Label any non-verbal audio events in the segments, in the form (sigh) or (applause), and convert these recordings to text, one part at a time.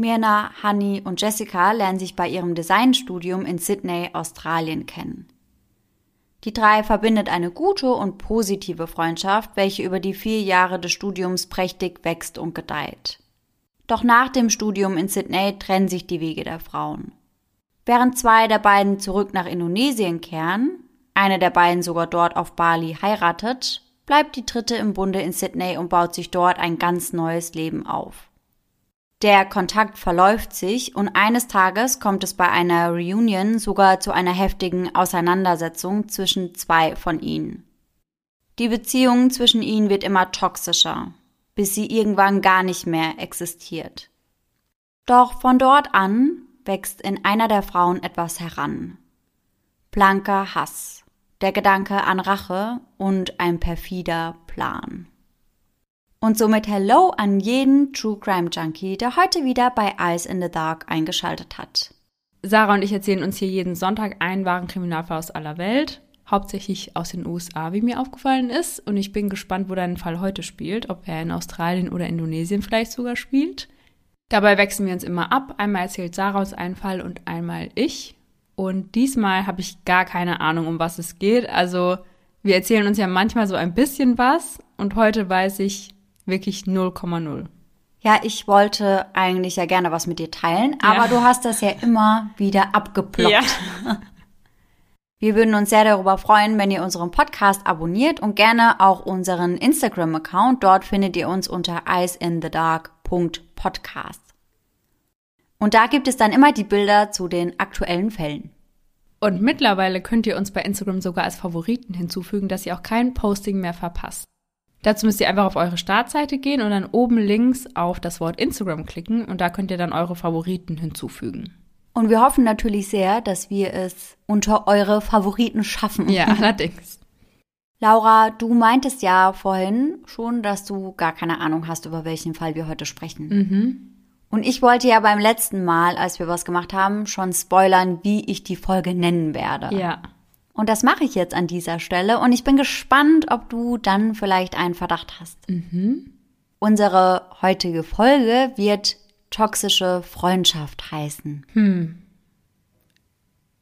Mirna, Honey und Jessica lernen sich bei ihrem Designstudium in Sydney, Australien kennen. Die drei verbindet eine gute und positive Freundschaft, welche über die vier Jahre des Studiums prächtig wächst und gedeiht. Doch nach dem Studium in Sydney trennen sich die Wege der Frauen. Während zwei der beiden zurück nach Indonesien kehren, eine der beiden sogar dort auf Bali heiratet, bleibt die dritte im Bunde in Sydney und baut sich dort ein ganz neues Leben auf. Der Kontakt verläuft sich und eines Tages kommt es bei einer Reunion sogar zu einer heftigen Auseinandersetzung zwischen zwei von ihnen. Die Beziehung zwischen ihnen wird immer toxischer, bis sie irgendwann gar nicht mehr existiert. Doch von dort an wächst in einer der Frauen etwas heran. Blanker Hass, der Gedanke an Rache und ein perfider Plan. Und somit Hello an jeden True Crime Junkie, der heute wieder bei Eyes in the Dark eingeschaltet hat. Sarah und ich erzählen uns hier jeden Sonntag einen wahren Kriminalfall aus aller Welt, hauptsächlich aus den USA, wie mir aufgefallen ist. Und ich bin gespannt, wo dein Fall heute spielt, ob er in Australien oder Indonesien vielleicht sogar spielt. Dabei wechseln wir uns immer ab. Einmal erzählt Sarah uns einen Fall und einmal ich. Und diesmal habe ich gar keine Ahnung, um was es geht. Also wir erzählen uns ja manchmal so ein bisschen was und heute weiß ich, Wirklich 0,0. Ja, ich wollte eigentlich ja gerne was mit dir teilen, aber ja. du hast das ja immer wieder abgeploppt. Ja. (laughs) Wir würden uns sehr darüber freuen, wenn ihr unseren Podcast abonniert und gerne auch unseren Instagram-Account. Dort findet ihr uns unter eyeinthedark.podcast. Und da gibt es dann immer die Bilder zu den aktuellen Fällen. Und mittlerweile könnt ihr uns bei Instagram sogar als Favoriten hinzufügen, dass ihr auch kein Posting mehr verpasst. Dazu müsst ihr einfach auf eure Startseite gehen und dann oben links auf das Wort Instagram klicken und da könnt ihr dann eure Favoriten hinzufügen. Und wir hoffen natürlich sehr, dass wir es unter eure Favoriten schaffen. Ja, (laughs) allerdings. Laura, du meintest ja vorhin schon, dass du gar keine Ahnung hast, über welchen Fall wir heute sprechen. Mhm. Und ich wollte ja beim letzten Mal, als wir was gemacht haben, schon spoilern, wie ich die Folge nennen werde. Ja. Und das mache ich jetzt an dieser Stelle und ich bin gespannt, ob du dann vielleicht einen Verdacht hast. Mhm. Unsere heutige Folge wird toxische Freundschaft heißen. Hm.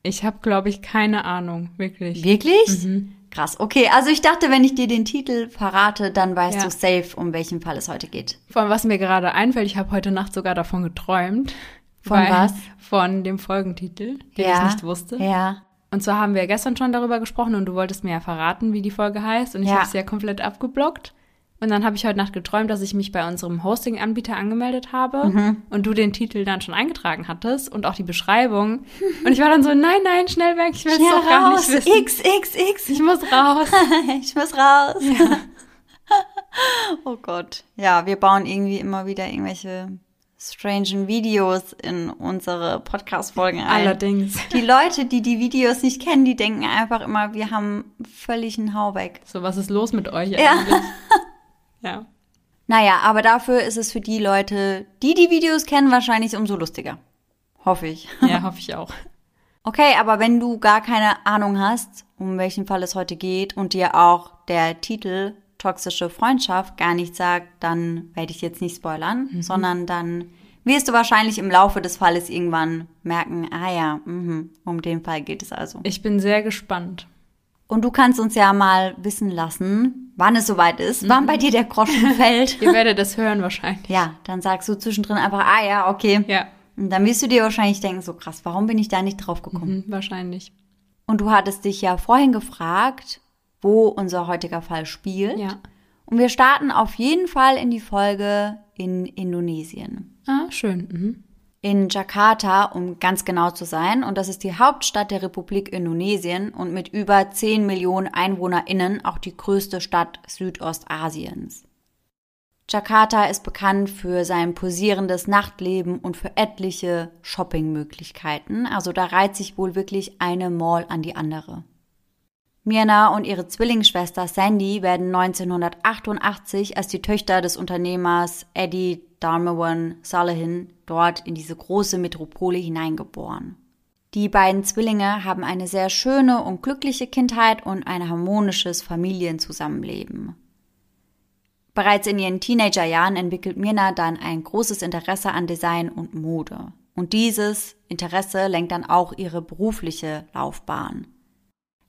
Ich habe, glaube ich, keine Ahnung, wirklich. Wirklich? Mhm. Krass. Okay, also ich dachte, wenn ich dir den Titel verrate, dann weißt ja. du safe, um welchen Fall es heute geht. Von was mir gerade einfällt, ich habe heute Nacht sogar davon geträumt. Von was? Von dem Folgentitel, den ja. ich nicht wusste. Ja. Und zwar haben wir gestern schon darüber gesprochen und du wolltest mir ja verraten, wie die Folge heißt. Und ich ja. habe es ja komplett abgeblockt. Und dann habe ich heute Nacht geträumt, dass ich mich bei unserem Hosting-Anbieter angemeldet habe mhm. und du den Titel dann schon eingetragen hattest und auch die Beschreibung. Und ich war dann so, nein, nein, schnell weg, ich will es doch gar nicht wissen. X, X, X. Ich muss raus. (laughs) ich muss raus. Ja. (laughs) oh Gott. Ja, wir bauen irgendwie immer wieder irgendwelche strangen Videos in unsere Podcast-Folgen ein. Allerdings. Die Leute, die die Videos nicht kennen, die denken einfach immer, wir haben völlig einen Hau weg. So, was ist los mit euch ja. eigentlich? (laughs) ja. Naja, aber dafür ist es für die Leute, die die Videos kennen, wahrscheinlich umso lustiger. Hoffe ich. Ja, (laughs) hoffe ich auch. Okay, aber wenn du gar keine Ahnung hast, um welchen Fall es heute geht und dir auch der Titel toxische Freundschaft gar nicht sagt, dann werde ich jetzt nicht spoilern, mhm. sondern dann wirst du wahrscheinlich im Laufe des Falles irgendwann merken, ah ja, mh, um den Fall geht es also. Ich bin sehr gespannt. Und du kannst uns ja mal wissen lassen, wann es soweit ist, mhm. wann bei dir der Groschen (laughs) fällt. Ihr werdet das hören wahrscheinlich. Ja, dann sagst du zwischendrin einfach, ah ja, okay. Ja. Und dann wirst du dir wahrscheinlich denken, so krass, warum bin ich da nicht drauf gekommen? Mhm, wahrscheinlich. Und du hattest dich ja vorhin gefragt, wo unser heutiger Fall spielt. Ja. Und wir starten auf jeden Fall in die Folge in Indonesien. Ah, schön. Mhm. In Jakarta, um ganz genau zu sein. Und das ist die Hauptstadt der Republik Indonesien und mit über 10 Millionen EinwohnerInnen auch die größte Stadt Südostasiens. Jakarta ist bekannt für sein posierendes Nachtleben und für etliche Shoppingmöglichkeiten. Also da reiht sich wohl wirklich eine Mall an die andere. Mirna und ihre Zwillingsschwester Sandy werden 1988 als die Töchter des Unternehmers Eddie Darmawan Salehin dort in diese große Metropole hineingeboren. Die beiden Zwillinge haben eine sehr schöne und glückliche Kindheit und ein harmonisches Familienzusammenleben. Bereits in ihren Teenagerjahren entwickelt Mirna dann ein großes Interesse an Design und Mode. Und dieses Interesse lenkt dann auch ihre berufliche Laufbahn.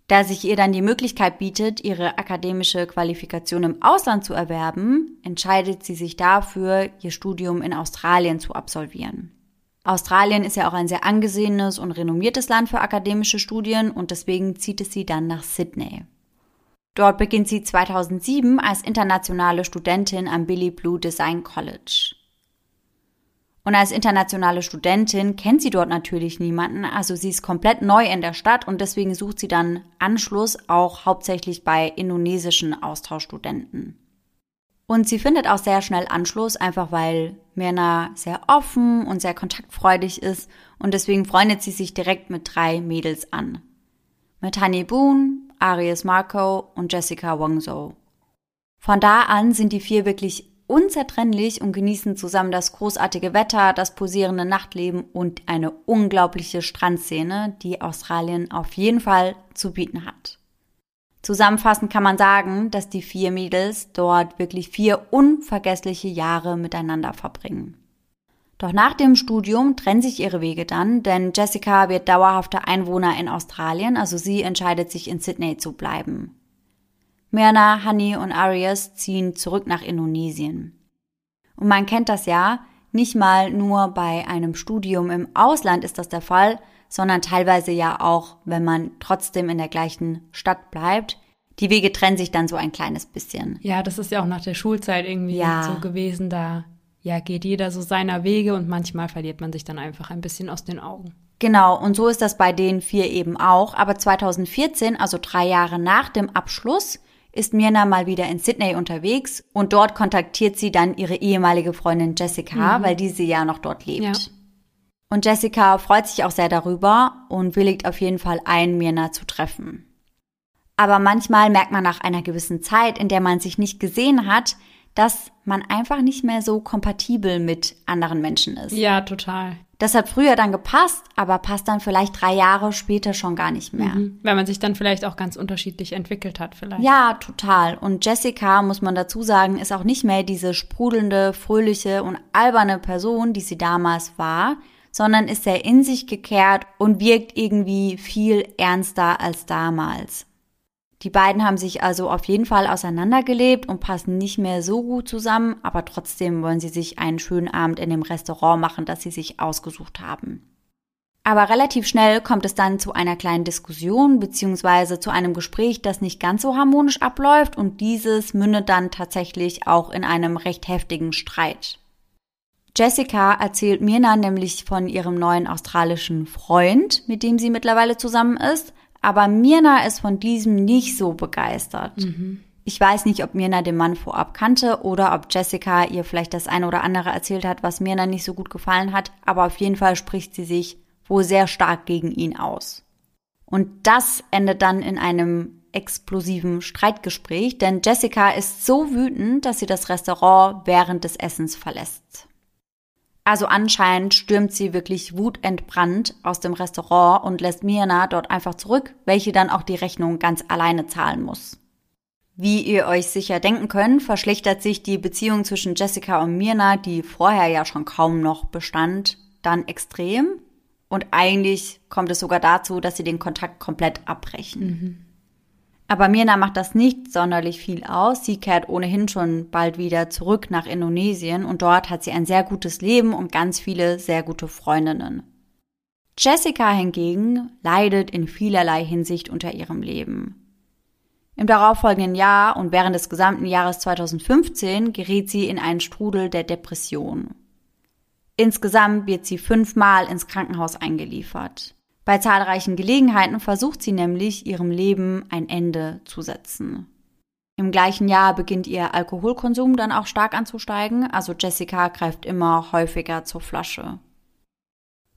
Da sich ihr dann die Möglichkeit bietet, ihre akademische Qualifikation im Ausland zu erwerben, entscheidet sie sich dafür, ihr Studium in Australien zu absolvieren. Australien ist ja auch ein sehr angesehenes und renommiertes Land für akademische Studien und deswegen zieht es sie dann nach Sydney. Dort beginnt sie 2007 als internationale Studentin am Billy Blue Design College. Und als internationale Studentin kennt sie dort natürlich niemanden, also sie ist komplett neu in der Stadt und deswegen sucht sie dann Anschluss auch hauptsächlich bei indonesischen Austauschstudenten. Und sie findet auch sehr schnell Anschluss, einfach weil Mirna sehr offen und sehr kontaktfreudig ist und deswegen freundet sie sich direkt mit drei Mädels an. Mit Honey Boone, Aries Marco und Jessica Wongso. Von da an sind die vier wirklich unzertrennlich und genießen zusammen das großartige Wetter, das posierende Nachtleben und eine unglaubliche Strandszene, die Australien auf jeden Fall zu bieten hat. Zusammenfassend kann man sagen, dass die vier Mädels dort wirklich vier unvergessliche Jahre miteinander verbringen. Doch nach dem Studium trennen sich ihre Wege dann, denn Jessica wird dauerhafter Einwohner in Australien, also sie entscheidet sich in Sydney zu bleiben. Mirna, Honey und Arias ziehen zurück nach Indonesien. Und man kennt das ja, nicht mal nur bei einem Studium im Ausland ist das der Fall, sondern teilweise ja auch, wenn man trotzdem in der gleichen Stadt bleibt. Die Wege trennen sich dann so ein kleines bisschen. Ja, das ist ja auch nach der Schulzeit irgendwie ja. so gewesen. Da ja, geht jeder so seiner Wege und manchmal verliert man sich dann einfach ein bisschen aus den Augen. Genau, und so ist das bei den vier eben auch. Aber 2014, also drei Jahre nach dem Abschluss, ist Mirna mal wieder in Sydney unterwegs und dort kontaktiert sie dann ihre ehemalige Freundin Jessica, mhm. weil diese ja noch dort lebt. Ja. Und Jessica freut sich auch sehr darüber und willigt auf jeden Fall ein, Mirna zu treffen. Aber manchmal merkt man nach einer gewissen Zeit, in der man sich nicht gesehen hat, dass man einfach nicht mehr so kompatibel mit anderen Menschen ist. Ja, total. Das hat früher dann gepasst, aber passt dann vielleicht drei Jahre später schon gar nicht mehr. Mhm. Weil man sich dann vielleicht auch ganz unterschiedlich entwickelt hat, vielleicht. Ja, total. Und Jessica, muss man dazu sagen, ist auch nicht mehr diese sprudelnde, fröhliche und alberne Person, die sie damals war, sondern ist sehr in sich gekehrt und wirkt irgendwie viel ernster als damals. Die beiden haben sich also auf jeden Fall auseinandergelebt und passen nicht mehr so gut zusammen, aber trotzdem wollen sie sich einen schönen Abend in dem Restaurant machen, das sie sich ausgesucht haben. Aber relativ schnell kommt es dann zu einer kleinen Diskussion bzw. zu einem Gespräch, das nicht ganz so harmonisch abläuft und dieses mündet dann tatsächlich auch in einem recht heftigen Streit. Jessica erzählt Mirna nämlich von ihrem neuen australischen Freund, mit dem sie mittlerweile zusammen ist, aber Mirna ist von diesem nicht so begeistert. Mhm. Ich weiß nicht, ob Mirna den Mann vorab kannte oder ob Jessica ihr vielleicht das eine oder andere erzählt hat, was Mirna nicht so gut gefallen hat, aber auf jeden Fall spricht sie sich wohl sehr stark gegen ihn aus. Und das endet dann in einem explosiven Streitgespräch, denn Jessica ist so wütend, dass sie das Restaurant während des Essens verlässt. Also anscheinend stürmt sie wirklich wutentbrannt aus dem Restaurant und lässt Mirna dort einfach zurück, welche dann auch die Rechnung ganz alleine zahlen muss. Wie ihr euch sicher denken könnt, verschlechtert sich die Beziehung zwischen Jessica und Mirna, die vorher ja schon kaum noch bestand, dann extrem. Und eigentlich kommt es sogar dazu, dass sie den Kontakt komplett abbrechen. Mhm. Aber Mirna macht das nicht sonderlich viel aus. Sie kehrt ohnehin schon bald wieder zurück nach Indonesien und dort hat sie ein sehr gutes Leben und ganz viele sehr gute Freundinnen. Jessica hingegen leidet in vielerlei Hinsicht unter ihrem Leben. Im darauffolgenden Jahr und während des gesamten Jahres 2015 gerät sie in einen Strudel der Depression. Insgesamt wird sie fünfmal ins Krankenhaus eingeliefert. Bei zahlreichen Gelegenheiten versucht sie nämlich, ihrem Leben ein Ende zu setzen. Im gleichen Jahr beginnt ihr Alkoholkonsum dann auch stark anzusteigen, also Jessica greift immer häufiger zur Flasche.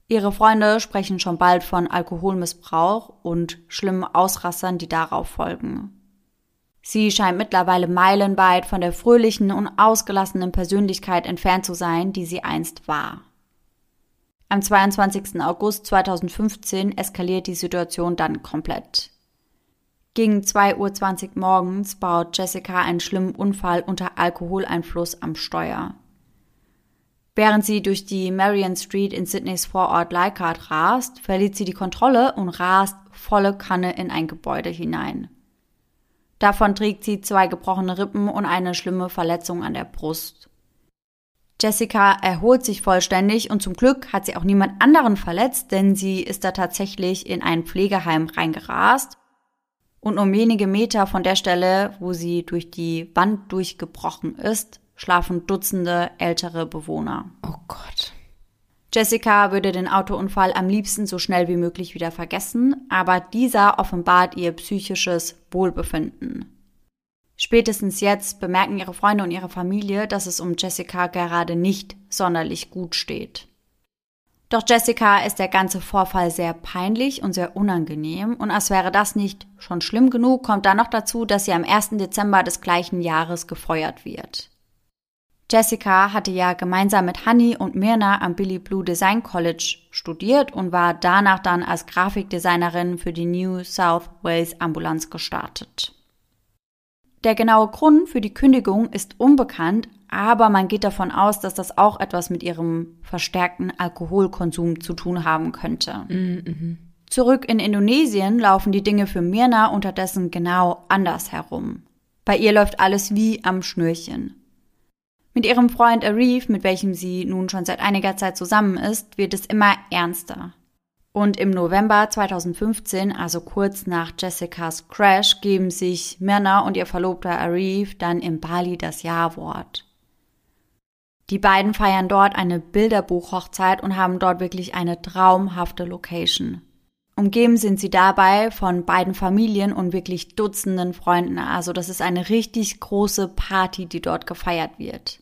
Ihre Freunde sprechen schon bald von Alkoholmissbrauch und schlimmen Ausrassern, die darauf folgen. Sie scheint mittlerweile meilenweit von der fröhlichen und ausgelassenen Persönlichkeit entfernt zu sein, die sie einst war. Am 22. August 2015 eskaliert die Situation dann komplett. Gegen 2.20 Uhr morgens baut Jessica einen schlimmen Unfall unter Alkoholeinfluss am Steuer. Während sie durch die Marion Street in Sydneys Vorort Leichhardt rast, verliert sie die Kontrolle und rast volle Kanne in ein Gebäude hinein. Davon trägt sie zwei gebrochene Rippen und eine schlimme Verletzung an der Brust. Jessica erholt sich vollständig und zum Glück hat sie auch niemand anderen verletzt, denn sie ist da tatsächlich in ein Pflegeheim reingerast und um wenige Meter von der Stelle, wo sie durch die Wand durchgebrochen ist, schlafen Dutzende ältere Bewohner. Oh Gott. Jessica würde den Autounfall am liebsten so schnell wie möglich wieder vergessen, aber dieser offenbart ihr psychisches Wohlbefinden. Spätestens jetzt bemerken ihre Freunde und ihre Familie, dass es um Jessica gerade nicht sonderlich gut steht. Doch Jessica ist der ganze Vorfall sehr peinlich und sehr unangenehm und als wäre das nicht schon schlimm genug, kommt dann noch dazu, dass sie am 1. Dezember des gleichen Jahres gefeuert wird. Jessica hatte ja gemeinsam mit Honey und Mirna am Billy Blue Design College studiert und war danach dann als Grafikdesignerin für die New South Wales Ambulanz gestartet. Der genaue Grund für die Kündigung ist unbekannt, aber man geht davon aus, dass das auch etwas mit ihrem verstärkten Alkoholkonsum zu tun haben könnte. Mhm. Zurück in Indonesien laufen die Dinge für Mirna unterdessen genau anders herum. Bei ihr läuft alles wie am Schnürchen. Mit ihrem Freund Arif, mit welchem sie nun schon seit einiger Zeit zusammen ist, wird es immer ernster. Und im November 2015, also kurz nach Jessicas Crash, geben sich Mirna und ihr Verlobter Arif dann in Bali das Ja-Wort. Die beiden feiern dort eine Bilderbuchhochzeit und haben dort wirklich eine traumhafte Location. Umgeben sind sie dabei von beiden Familien und wirklich Dutzenden Freunden. Also das ist eine richtig große Party, die dort gefeiert wird.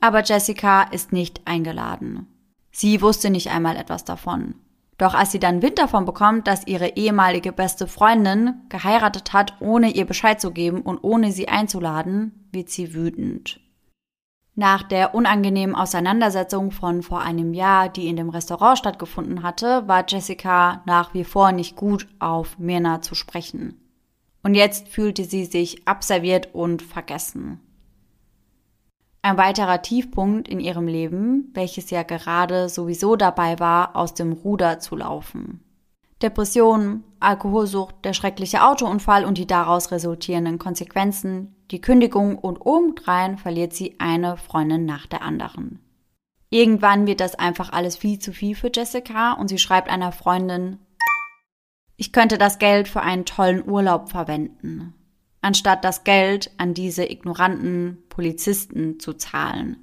Aber Jessica ist nicht eingeladen. Sie wusste nicht einmal etwas davon. Doch als sie dann Wind davon bekommt, dass ihre ehemalige beste Freundin geheiratet hat, ohne ihr Bescheid zu geben und ohne sie einzuladen, wird sie wütend. Nach der unangenehmen Auseinandersetzung von vor einem Jahr, die in dem Restaurant stattgefunden hatte, war Jessica nach wie vor nicht gut auf Mirna zu sprechen. Und jetzt fühlte sie sich abserviert und vergessen. Ein weiterer Tiefpunkt in ihrem Leben, welches ja gerade sowieso dabei war, aus dem Ruder zu laufen. Depressionen, Alkoholsucht, der schreckliche Autounfall und die daraus resultierenden Konsequenzen, die Kündigung und obendrein verliert sie eine Freundin nach der anderen. Irgendwann wird das einfach alles viel zu viel für Jessica und sie schreibt einer Freundin, ich könnte das Geld für einen tollen Urlaub verwenden, anstatt das Geld an diese ignoranten Polizisten zu zahlen.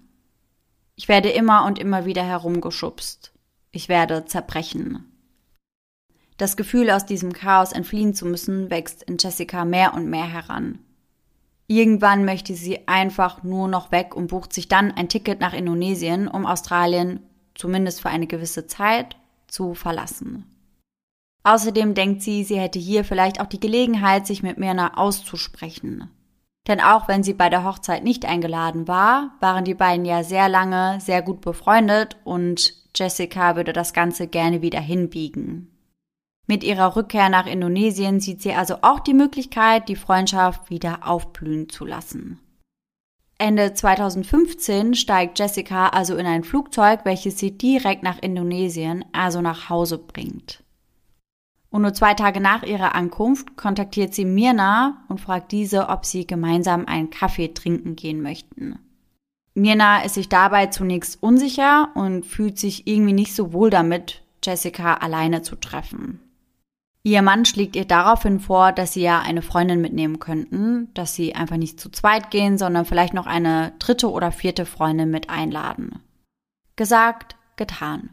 Ich werde immer und immer wieder herumgeschubst. Ich werde zerbrechen. Das Gefühl, aus diesem Chaos entfliehen zu müssen, wächst in Jessica mehr und mehr heran. Irgendwann möchte sie einfach nur noch weg und bucht sich dann ein Ticket nach Indonesien, um Australien, zumindest für eine gewisse Zeit, zu verlassen. Außerdem denkt sie, sie hätte hier vielleicht auch die Gelegenheit, sich mit Mirna auszusprechen. Denn auch wenn sie bei der Hochzeit nicht eingeladen war, waren die beiden ja sehr lange sehr gut befreundet und Jessica würde das Ganze gerne wieder hinbiegen. Mit ihrer Rückkehr nach Indonesien sieht sie also auch die Möglichkeit, die Freundschaft wieder aufblühen zu lassen. Ende 2015 steigt Jessica also in ein Flugzeug, welches sie direkt nach Indonesien, also nach Hause bringt. Und nur zwei Tage nach ihrer Ankunft kontaktiert sie Mirna und fragt diese, ob sie gemeinsam einen Kaffee trinken gehen möchten. Mirna ist sich dabei zunächst unsicher und fühlt sich irgendwie nicht so wohl damit, Jessica alleine zu treffen. Ihr Mann schlägt ihr daraufhin vor, dass sie ja eine Freundin mitnehmen könnten, dass sie einfach nicht zu zweit gehen, sondern vielleicht noch eine dritte oder vierte Freundin mit einladen. Gesagt, getan.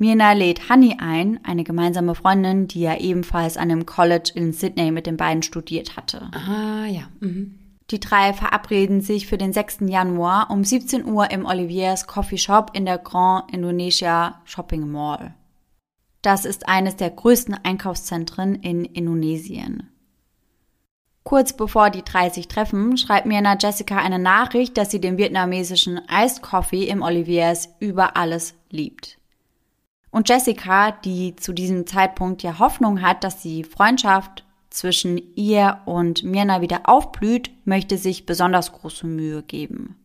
Mirna lädt Honey ein, eine gemeinsame Freundin, die ja ebenfalls an dem College in Sydney mit den beiden studiert hatte. Ah, ja. Mhm. Die drei verabreden sich für den 6. Januar um 17 Uhr im Oliviers Coffee Shop in der Grand Indonesia Shopping Mall. Das ist eines der größten Einkaufszentren in Indonesien. Kurz bevor die drei sich treffen, schreibt Mirna Jessica eine Nachricht, dass sie den vietnamesischen Iced Coffee im Oliviers über alles liebt. Und Jessica, die zu diesem Zeitpunkt ja Hoffnung hat, dass die Freundschaft zwischen ihr und Mirna wieder aufblüht, möchte sich besonders große Mühe geben.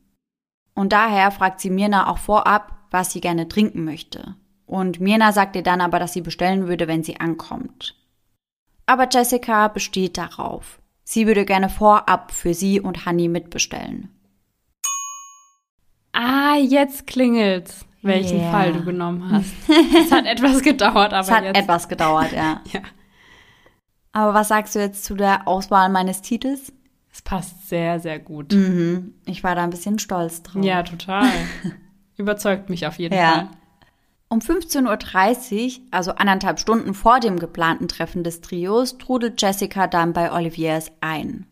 Und daher fragt sie Mirna auch vorab, was sie gerne trinken möchte. Und Mirna sagt ihr dann aber, dass sie bestellen würde, wenn sie ankommt. Aber Jessica besteht darauf. Sie würde gerne vorab für sie und Honey mitbestellen. Ah, jetzt klingelt's, welchen yeah. Fall du genommen hast. es hat etwas gedauert, aber es hat jetzt. etwas gedauert, ja. (laughs) ja. Aber was sagst du jetzt zu der Auswahl meines Titels? Es passt sehr, sehr gut. Mhm. Ich war da ein bisschen stolz drauf. Ja, total. (laughs) Überzeugt mich auf jeden ja. Fall. Um 15.30 Uhr, also anderthalb Stunden vor dem geplanten Treffen des Trios, trudelt Jessica dann bei Oliviers ein.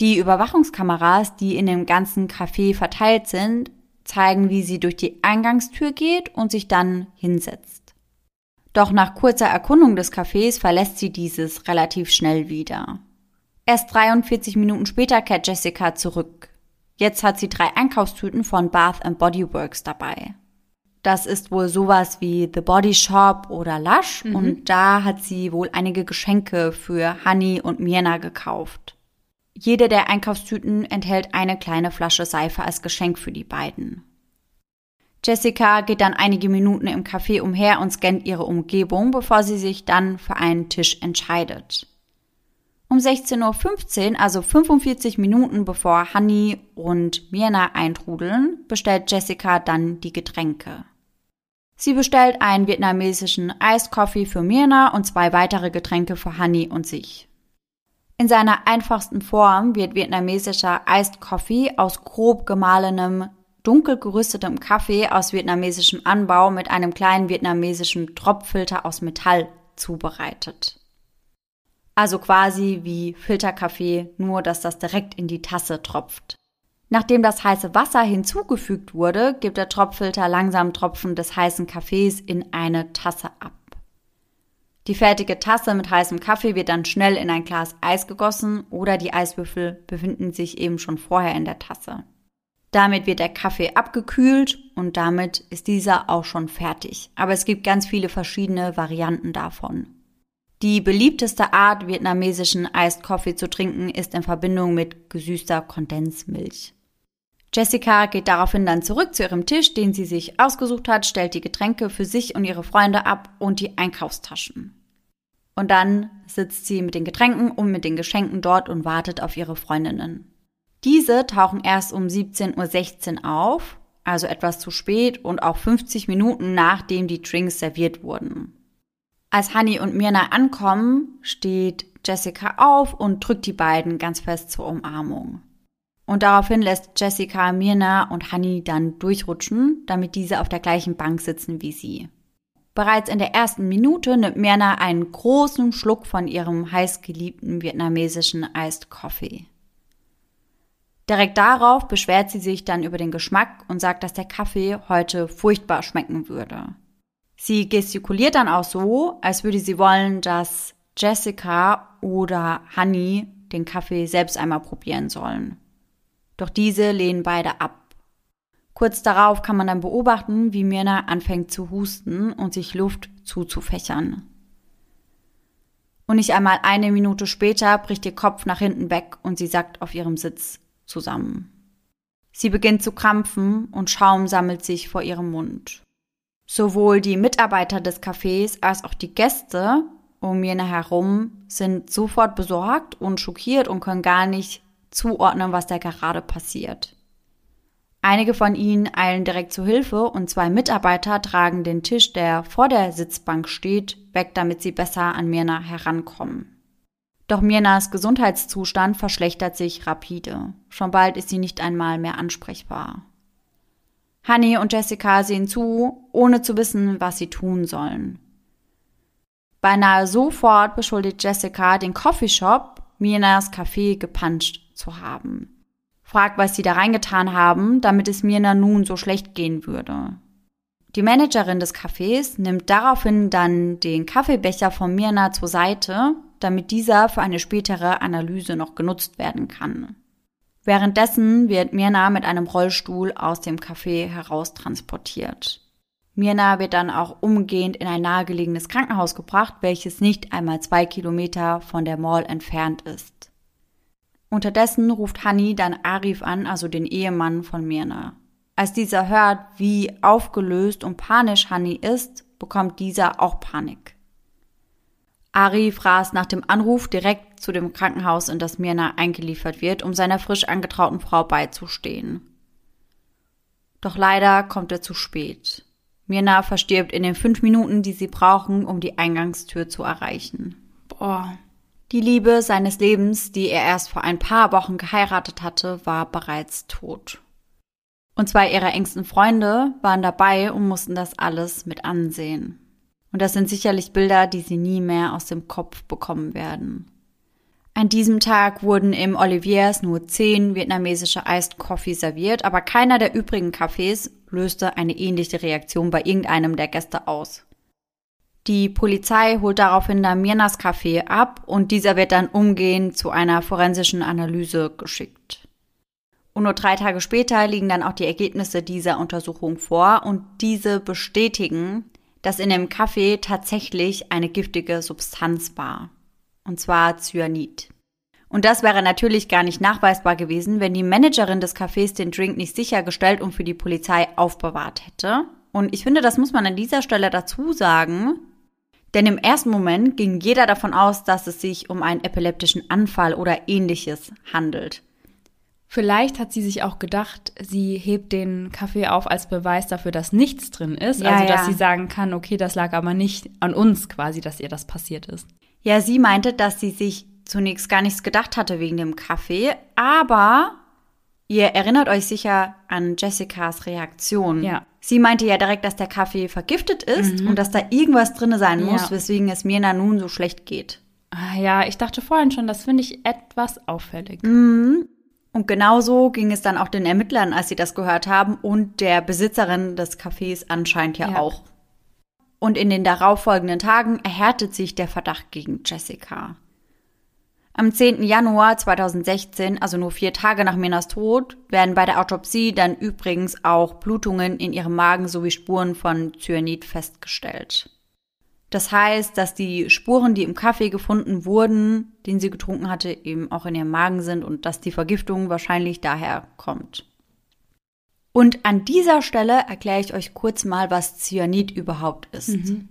Die Überwachungskameras, die in dem ganzen Café verteilt sind, zeigen, wie sie durch die Eingangstür geht und sich dann hinsetzt. Doch nach kurzer Erkundung des Cafés verlässt sie dieses relativ schnell wieder. Erst 43 Minuten später kehrt Jessica zurück. Jetzt hat sie drei Einkaufstüten von Bath and Body Works dabei. Das ist wohl sowas wie The Body Shop oder Lush mhm. und da hat sie wohl einige Geschenke für Honey und Mirna gekauft. Jede der Einkaufstüten enthält eine kleine Flasche Seife als Geschenk für die beiden. Jessica geht dann einige Minuten im Café umher und scannt ihre Umgebung, bevor sie sich dann für einen Tisch entscheidet. Um 16.15 Uhr, also 45 Minuten bevor Honey und Mirna eintrudeln, bestellt Jessica dann die Getränke. Sie bestellt einen vietnamesischen Iced Coffee für Mirna und zwei weitere Getränke für Honey und sich. In seiner einfachsten Form wird vietnamesischer Iced Coffee aus grob gemahlenem, dunkel gerüstetem Kaffee aus vietnamesischem Anbau mit einem kleinen vietnamesischen Tropffilter aus Metall zubereitet. Also quasi wie Filterkaffee, nur dass das direkt in die Tasse tropft. Nachdem das heiße Wasser hinzugefügt wurde, gibt der Tropffilter langsam Tropfen des heißen Kaffees in eine Tasse ab. Die fertige Tasse mit heißem Kaffee wird dann schnell in ein Glas Eis gegossen oder die Eiswürfel befinden sich eben schon vorher in der Tasse. Damit wird der Kaffee abgekühlt und damit ist dieser auch schon fertig. Aber es gibt ganz viele verschiedene Varianten davon. Die beliebteste Art, vietnamesischen Iced Coffee zu trinken, ist in Verbindung mit gesüßter Kondensmilch. Jessica geht daraufhin dann zurück zu ihrem Tisch, den sie sich ausgesucht hat, stellt die Getränke für sich und ihre Freunde ab und die Einkaufstaschen. Und dann sitzt sie mit den Getränken und mit den Geschenken dort und wartet auf ihre Freundinnen. Diese tauchen erst um 17.16 Uhr auf, also etwas zu spät und auch 50 Minuten nachdem die Drinks serviert wurden. Als Honey und Mirna ankommen, steht Jessica auf und drückt die beiden ganz fest zur Umarmung. Und daraufhin lässt Jessica Mirna und Honey dann durchrutschen, damit diese auf der gleichen Bank sitzen wie sie. Bereits in der ersten Minute nimmt Mirna einen großen Schluck von ihrem heißgeliebten vietnamesischen Iced Coffee. Direkt darauf beschwert sie sich dann über den Geschmack und sagt, dass der Kaffee heute furchtbar schmecken würde. Sie gestikuliert dann auch so, als würde sie wollen, dass Jessica oder Honey den Kaffee selbst einmal probieren sollen. Doch diese lehnen beide ab. Kurz darauf kann man dann beobachten, wie Mirna anfängt zu husten und sich Luft zuzufächern. Und nicht einmal eine Minute später bricht ihr Kopf nach hinten weg und sie sackt auf ihrem Sitz zusammen. Sie beginnt zu krampfen und Schaum sammelt sich vor ihrem Mund. Sowohl die Mitarbeiter des Cafés als auch die Gäste um Mirna herum sind sofort besorgt und schockiert und können gar nicht zuordnen, was da gerade passiert. Einige von ihnen eilen direkt zu Hilfe und zwei Mitarbeiter tragen den Tisch, der vor der Sitzbank steht, weg, damit sie besser an Mirna herankommen. Doch Mirnas Gesundheitszustand verschlechtert sich rapide. Schon bald ist sie nicht einmal mehr ansprechbar. Honey und Jessica sehen zu, ohne zu wissen, was sie tun sollen. Beinahe sofort beschuldigt Jessica den Coffeeshop, Mirnas Café gepuncht zu haben. Fragt, was sie da reingetan haben, damit es Mirna nun so schlecht gehen würde. Die Managerin des Cafés nimmt daraufhin dann den Kaffeebecher von Mirna zur Seite, damit dieser für eine spätere Analyse noch genutzt werden kann. Währenddessen wird Mirna mit einem Rollstuhl aus dem Café heraustransportiert. Mirna wird dann auch umgehend in ein nahegelegenes Krankenhaus gebracht, welches nicht einmal zwei Kilometer von der Mall entfernt ist. Unterdessen ruft Hani dann Arif an, also den Ehemann von Mirna. Als dieser hört, wie aufgelöst und panisch Hani ist, bekommt dieser auch Panik. Arif rast nach dem Anruf direkt zu dem Krankenhaus, in das Mirna eingeliefert wird, um seiner frisch angetrauten Frau beizustehen. Doch leider kommt er zu spät. Mirna verstirbt in den fünf Minuten, die sie brauchen, um die Eingangstür zu erreichen. Boah. Die Liebe seines Lebens, die er erst vor ein paar Wochen geheiratet hatte, war bereits tot. Und zwei ihrer engsten Freunde waren dabei und mussten das alles mit ansehen. Und das sind sicherlich Bilder, die sie nie mehr aus dem Kopf bekommen werden. An diesem Tag wurden im Oliviers nur zehn vietnamesische Iced Coffee serviert, aber keiner der übrigen Cafés löste eine ähnliche Reaktion bei irgendeinem der Gäste aus. Die Polizei holt daraufhin Mirnas Café ab und dieser wird dann umgehend zu einer forensischen Analyse geschickt. Und nur drei Tage später liegen dann auch die Ergebnisse dieser Untersuchung vor und diese bestätigen, dass in dem Kaffee tatsächlich eine giftige Substanz war. Und zwar Cyanid. Und das wäre natürlich gar nicht nachweisbar gewesen, wenn die Managerin des Cafés den Drink nicht sichergestellt und für die Polizei aufbewahrt hätte. Und ich finde, das muss man an dieser Stelle dazu sagen, denn im ersten Moment ging jeder davon aus, dass es sich um einen epileptischen Anfall oder ähnliches handelt. Vielleicht hat sie sich auch gedacht, sie hebt den Kaffee auf als Beweis dafür, dass nichts drin ist. Ja, also, dass ja. sie sagen kann, okay, das lag aber nicht an uns quasi, dass ihr das passiert ist. Ja, sie meinte, dass sie sich zunächst gar nichts gedacht hatte wegen dem Kaffee, aber ihr erinnert euch sicher an Jessicas Reaktion. Ja. Sie meinte ja direkt, dass der Kaffee vergiftet ist mhm. und dass da irgendwas drin sein muss, ja. weswegen es Mirna nun so schlecht geht. Ah, ja, ich dachte vorhin schon, das finde ich etwas auffällig. Mhm. Und genauso ging es dann auch den Ermittlern, als sie das gehört haben und der Besitzerin des Cafés anscheinend ja, ja. auch. Und in den darauffolgenden Tagen erhärtet sich der Verdacht gegen Jessica. Am 10. Januar 2016, also nur vier Tage nach Minas Tod, werden bei der Autopsie dann übrigens auch Blutungen in ihrem Magen sowie Spuren von Cyanid festgestellt. Das heißt, dass die Spuren, die im Kaffee gefunden wurden, den sie getrunken hatte, eben auch in ihrem Magen sind und dass die Vergiftung wahrscheinlich daher kommt. Und an dieser Stelle erkläre ich euch kurz mal, was Cyanid überhaupt ist. Mhm.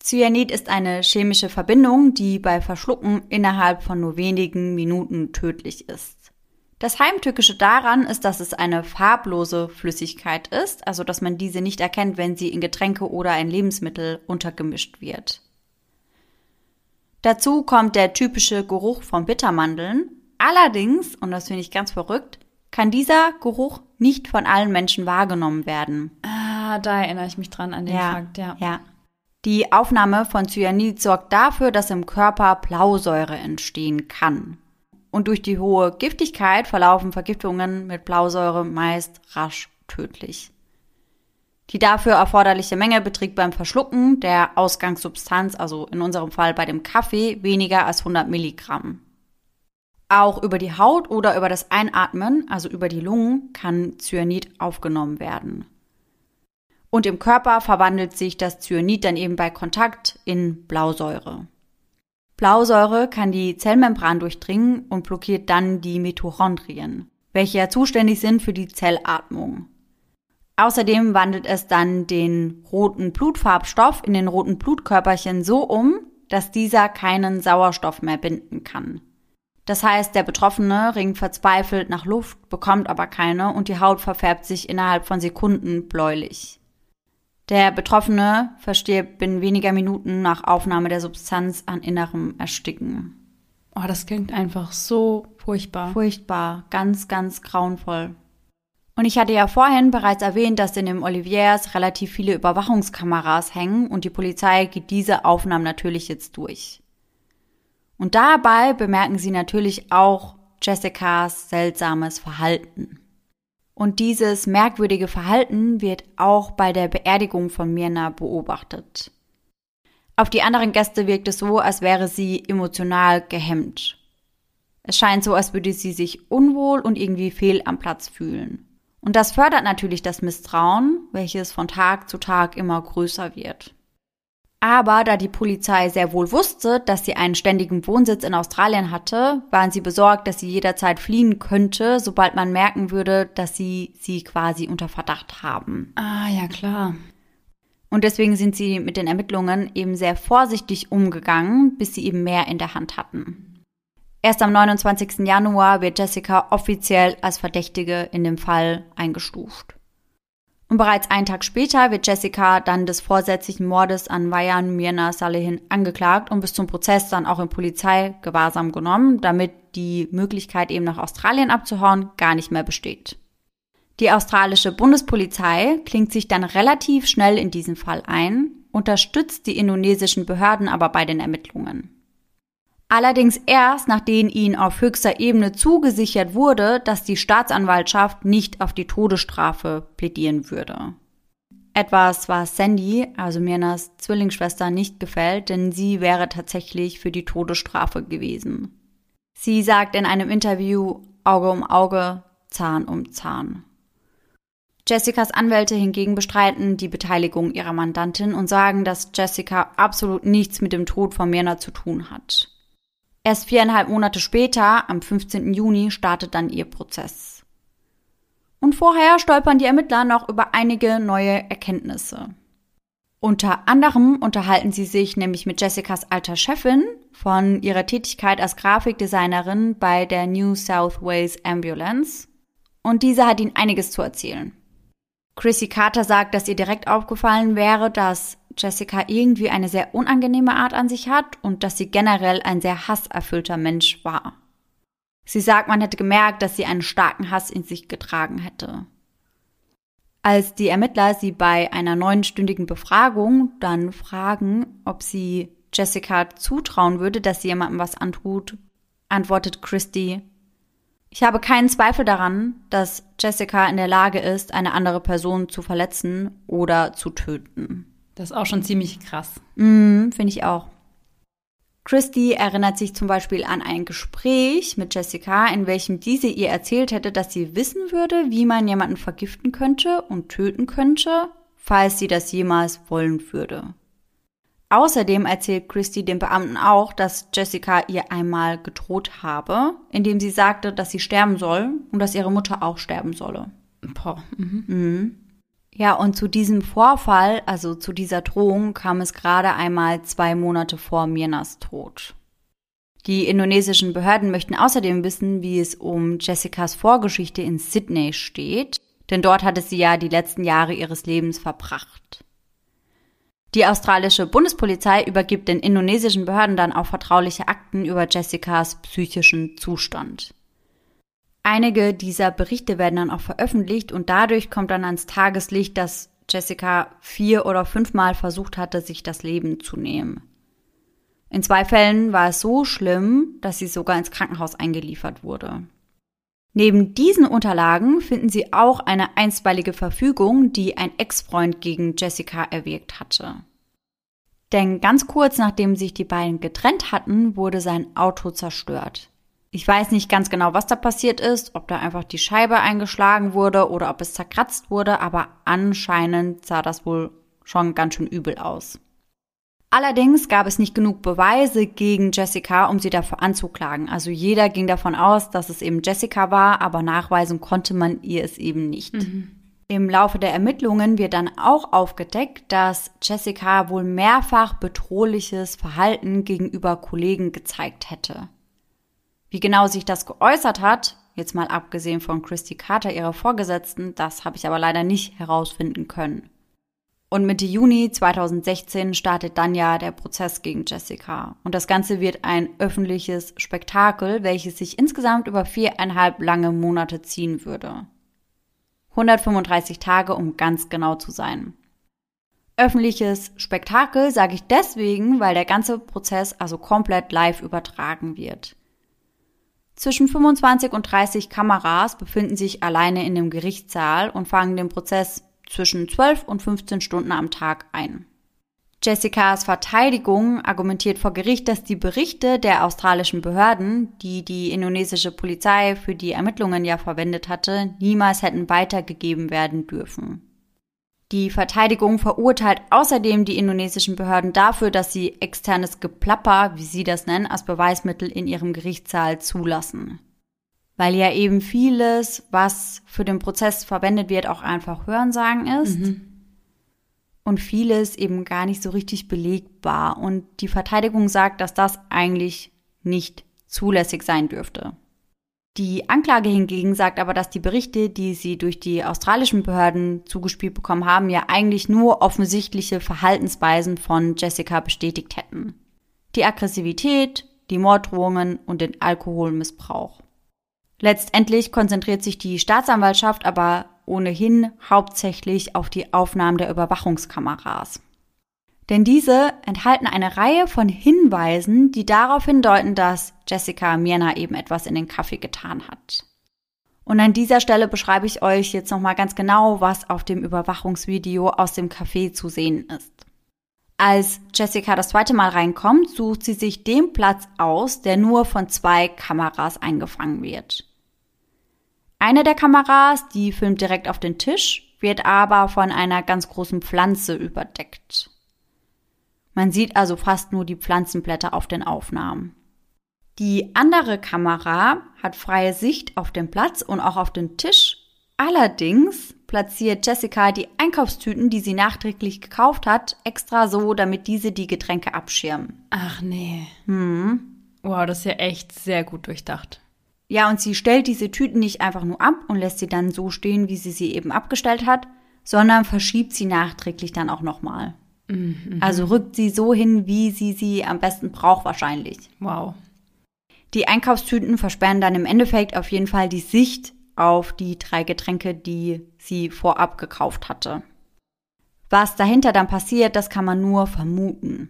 Cyanid ist eine chemische Verbindung, die bei Verschlucken innerhalb von nur wenigen Minuten tödlich ist. Das Heimtückische daran ist, dass es eine farblose Flüssigkeit ist, also dass man diese nicht erkennt, wenn sie in Getränke oder ein Lebensmittel untergemischt wird. Dazu kommt der typische Geruch von Bittermandeln. Allerdings, und das finde ich ganz verrückt, kann dieser Geruch nicht von allen Menschen wahrgenommen werden. Ah, da erinnere ich mich dran an den ja, Fakt, ja. Ja. Die Aufnahme von Cyanid sorgt dafür, dass im Körper Blausäure entstehen kann und durch die hohe Giftigkeit verlaufen Vergiftungen mit Blausäure meist rasch tödlich. Die dafür erforderliche Menge beträgt beim Verschlucken der Ausgangssubstanz, also in unserem Fall bei dem Kaffee, weniger als 100 Milligramm. Auch über die Haut oder über das Einatmen, also über die Lungen, kann Cyanid aufgenommen werden. Und im Körper verwandelt sich das Cyanid dann eben bei Kontakt in Blausäure. Blausäure kann die Zellmembran durchdringen und blockiert dann die Mitochondrien, welche ja zuständig sind für die Zellatmung. Außerdem wandelt es dann den roten Blutfarbstoff in den roten Blutkörperchen so um, dass dieser keinen Sauerstoff mehr binden kann. Das heißt, der Betroffene ringt verzweifelt nach Luft, bekommt aber keine und die Haut verfärbt sich innerhalb von Sekunden bläulich. Der Betroffene verstirbt binnen weniger Minuten nach Aufnahme der Substanz an innerem Ersticken. Oh, das klingt einfach so furchtbar. Furchtbar, ganz, ganz grauenvoll. Und ich hatte ja vorhin bereits erwähnt, dass in dem Oliviers relativ viele Überwachungskameras hängen und die Polizei geht diese Aufnahmen natürlich jetzt durch. Und dabei bemerken sie natürlich auch Jessicas seltsames Verhalten. Und dieses merkwürdige Verhalten wird auch bei der Beerdigung von Mirna beobachtet. Auf die anderen Gäste wirkt es so, als wäre sie emotional gehemmt. Es scheint so, als würde sie sich unwohl und irgendwie fehl am Platz fühlen. Und das fördert natürlich das Misstrauen, welches von Tag zu Tag immer größer wird. Aber da die Polizei sehr wohl wusste, dass sie einen ständigen Wohnsitz in Australien hatte, waren sie besorgt, dass sie jederzeit fliehen könnte, sobald man merken würde, dass sie sie quasi unter Verdacht haben. Ah, ja klar. Und deswegen sind sie mit den Ermittlungen eben sehr vorsichtig umgegangen, bis sie eben mehr in der Hand hatten. Erst am 29. Januar wird Jessica offiziell als Verdächtige in dem Fall eingestuft. Und bereits einen Tag später wird Jessica dann des vorsätzlichen Mordes an Vayan Mirna Salehin angeklagt und bis zum Prozess dann auch in Polizeigewahrsam genommen, damit die Möglichkeit eben nach Australien abzuhauen gar nicht mehr besteht. Die australische Bundespolizei klingt sich dann relativ schnell in diesen Fall ein, unterstützt die indonesischen Behörden aber bei den Ermittlungen. Allerdings erst, nachdem ihnen auf höchster Ebene zugesichert wurde, dass die Staatsanwaltschaft nicht auf die Todesstrafe plädieren würde. Etwas, was Sandy, also Mirnas Zwillingsschwester, nicht gefällt, denn sie wäre tatsächlich für die Todesstrafe gewesen. Sie sagt in einem Interview Auge um Auge, Zahn um Zahn. Jessicas Anwälte hingegen bestreiten die Beteiligung ihrer Mandantin und sagen, dass Jessica absolut nichts mit dem Tod von Mirna zu tun hat. Erst viereinhalb Monate später, am 15. Juni, startet dann ihr Prozess. Und vorher stolpern die Ermittler noch über einige neue Erkenntnisse. Unter anderem unterhalten sie sich nämlich mit Jessicas alter Chefin von ihrer Tätigkeit als Grafikdesignerin bei der New South Wales Ambulance. Und diese hat ihnen einiges zu erzählen. Chrissy Carter sagt, dass ihr direkt aufgefallen wäre, dass Jessica irgendwie eine sehr unangenehme Art an sich hat und dass sie generell ein sehr hasserfüllter Mensch war. Sie sagt, man hätte gemerkt, dass sie einen starken Hass in sich getragen hätte. Als die Ermittler sie bei einer neunstündigen Befragung dann fragen, ob sie Jessica zutrauen würde, dass sie jemandem was antut, antwortet Christy, ich habe keinen Zweifel daran, dass Jessica in der Lage ist, eine andere Person zu verletzen oder zu töten. Das ist auch schon ziemlich krass. Mm, Finde ich auch. Christy erinnert sich zum Beispiel an ein Gespräch mit Jessica, in welchem diese ihr erzählt hätte, dass sie wissen würde, wie man jemanden vergiften könnte und töten könnte, falls sie das jemals wollen würde. Außerdem erzählt Christy dem Beamten auch, dass Jessica ihr einmal gedroht habe, indem sie sagte, dass sie sterben soll und dass ihre Mutter auch sterben solle. Boah. Mhm. Mhm. Ja, und zu diesem Vorfall, also zu dieser Drohung, kam es gerade einmal zwei Monate vor Mirnas Tod. Die indonesischen Behörden möchten außerdem wissen, wie es um Jessicas Vorgeschichte in Sydney steht, denn dort hatte sie ja die letzten Jahre ihres Lebens verbracht. Die australische Bundespolizei übergibt den indonesischen Behörden dann auch vertrauliche Akten über Jessicas psychischen Zustand. Einige dieser Berichte werden dann auch veröffentlicht und dadurch kommt dann ans Tageslicht, dass Jessica vier oder fünfmal versucht hatte, sich das Leben zu nehmen. In zwei Fällen war es so schlimm, dass sie sogar ins Krankenhaus eingeliefert wurde. Neben diesen Unterlagen finden Sie auch eine einstweilige Verfügung, die ein Ex-Freund gegen Jessica erwirkt hatte. Denn ganz kurz nachdem sich die beiden getrennt hatten, wurde sein Auto zerstört. Ich weiß nicht ganz genau, was da passiert ist, ob da einfach die Scheibe eingeschlagen wurde oder ob es zerkratzt wurde, aber anscheinend sah das wohl schon ganz schön übel aus. Allerdings gab es nicht genug Beweise gegen Jessica, um sie dafür anzuklagen. Also jeder ging davon aus, dass es eben Jessica war, aber nachweisen konnte man ihr es eben nicht. Mhm. Im Laufe der Ermittlungen wird dann auch aufgedeckt, dass Jessica wohl mehrfach bedrohliches Verhalten gegenüber Kollegen gezeigt hätte. Wie genau sich das geäußert hat, jetzt mal abgesehen von Christy Carter, ihrer Vorgesetzten, das habe ich aber leider nicht herausfinden können. Und Mitte Juni 2016 startet dann ja der Prozess gegen Jessica. Und das Ganze wird ein öffentliches Spektakel, welches sich insgesamt über viereinhalb lange Monate ziehen würde. 135 Tage, um ganz genau zu sein. Öffentliches Spektakel sage ich deswegen, weil der ganze Prozess also komplett live übertragen wird. Zwischen 25 und 30 Kameras befinden sich alleine in dem Gerichtssaal und fangen den Prozess zwischen 12 und 15 Stunden am Tag ein. Jessicas Verteidigung argumentiert vor Gericht, dass die Berichte der australischen Behörden, die die indonesische Polizei für die Ermittlungen ja verwendet hatte, niemals hätten weitergegeben werden dürfen. Die Verteidigung verurteilt außerdem die indonesischen Behörden dafür, dass sie externes Geplapper, wie sie das nennen, als Beweismittel in ihrem Gerichtssaal zulassen. Weil ja eben vieles, was für den Prozess verwendet wird, auch einfach Hörensagen ist. Mhm. Und vieles eben gar nicht so richtig belegbar. Und die Verteidigung sagt, dass das eigentlich nicht zulässig sein dürfte. Die Anklage hingegen sagt aber, dass die Berichte, die sie durch die australischen Behörden zugespielt bekommen haben, ja eigentlich nur offensichtliche Verhaltensweisen von Jessica bestätigt hätten. Die Aggressivität, die Morddrohungen und den Alkoholmissbrauch. Letztendlich konzentriert sich die Staatsanwaltschaft aber ohnehin hauptsächlich auf die Aufnahmen der Überwachungskameras. Denn diese enthalten eine Reihe von Hinweisen, die darauf hindeuten, dass Jessica Mirna eben etwas in den Kaffee getan hat. Und an dieser Stelle beschreibe ich euch jetzt nochmal ganz genau, was auf dem Überwachungsvideo aus dem Café zu sehen ist. Als Jessica das zweite Mal reinkommt, sucht sie sich den Platz aus, der nur von zwei Kameras eingefangen wird. Eine der Kameras, die filmt direkt auf den Tisch, wird aber von einer ganz großen Pflanze überdeckt. Man sieht also fast nur die Pflanzenblätter auf den Aufnahmen. Die andere Kamera hat freie Sicht auf den Platz und auch auf den Tisch. Allerdings platziert Jessica die Einkaufstüten, die sie nachträglich gekauft hat, extra so, damit diese die Getränke abschirmen. Ach nee. Hm. Wow, das ist ja echt sehr gut durchdacht. Ja, und sie stellt diese Tüten nicht einfach nur ab und lässt sie dann so stehen, wie sie sie eben abgestellt hat, sondern verschiebt sie nachträglich dann auch nochmal. Mhm. Also rückt sie so hin, wie sie sie am besten braucht wahrscheinlich. Wow. Die Einkaufstüten versperren dann im Endeffekt auf jeden Fall die Sicht auf die drei Getränke, die sie vorab gekauft hatte. Was dahinter dann passiert, das kann man nur vermuten.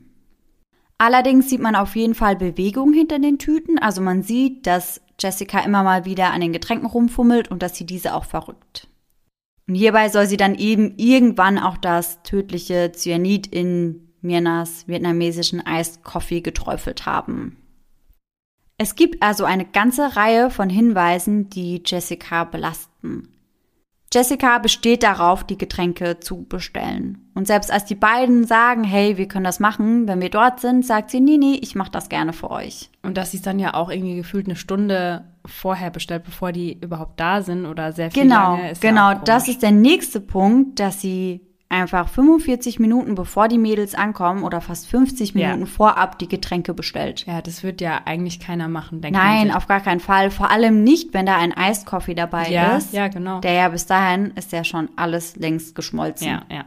Allerdings sieht man auf jeden Fall Bewegung hinter den Tüten, also man sieht, dass Jessica immer mal wieder an den Getränken rumfummelt und dass sie diese auch verrückt. Und hierbei soll sie dann eben irgendwann auch das tödliche Cyanid in Mirnas vietnamesischen Iced Coffee geträufelt haben. Es gibt also eine ganze Reihe von Hinweisen, die Jessica belasten. Jessica besteht darauf, die Getränke zu bestellen. Und selbst als die beiden sagen, hey, wir können das machen, wenn wir dort sind, sagt sie, nee, nee, ich mache das gerne für euch. Und dass sie es dann ja auch irgendwie gefühlt eine Stunde vorher bestellt, bevor die überhaupt da sind oder sehr viel genau, lange. Ist genau, ja das ist der nächste Punkt, dass sie einfach 45 Minuten bevor die Mädels ankommen oder fast 50 Minuten ja. vorab die Getränke bestellt. Ja, das wird ja eigentlich keiner machen, denke ich. Nein, auf gar keinen Fall. Vor allem nicht, wenn da ein Iced Coffee dabei ja, ist. Ja, genau. Der ja bis dahin ist ja schon alles längst geschmolzen. Ja, ja.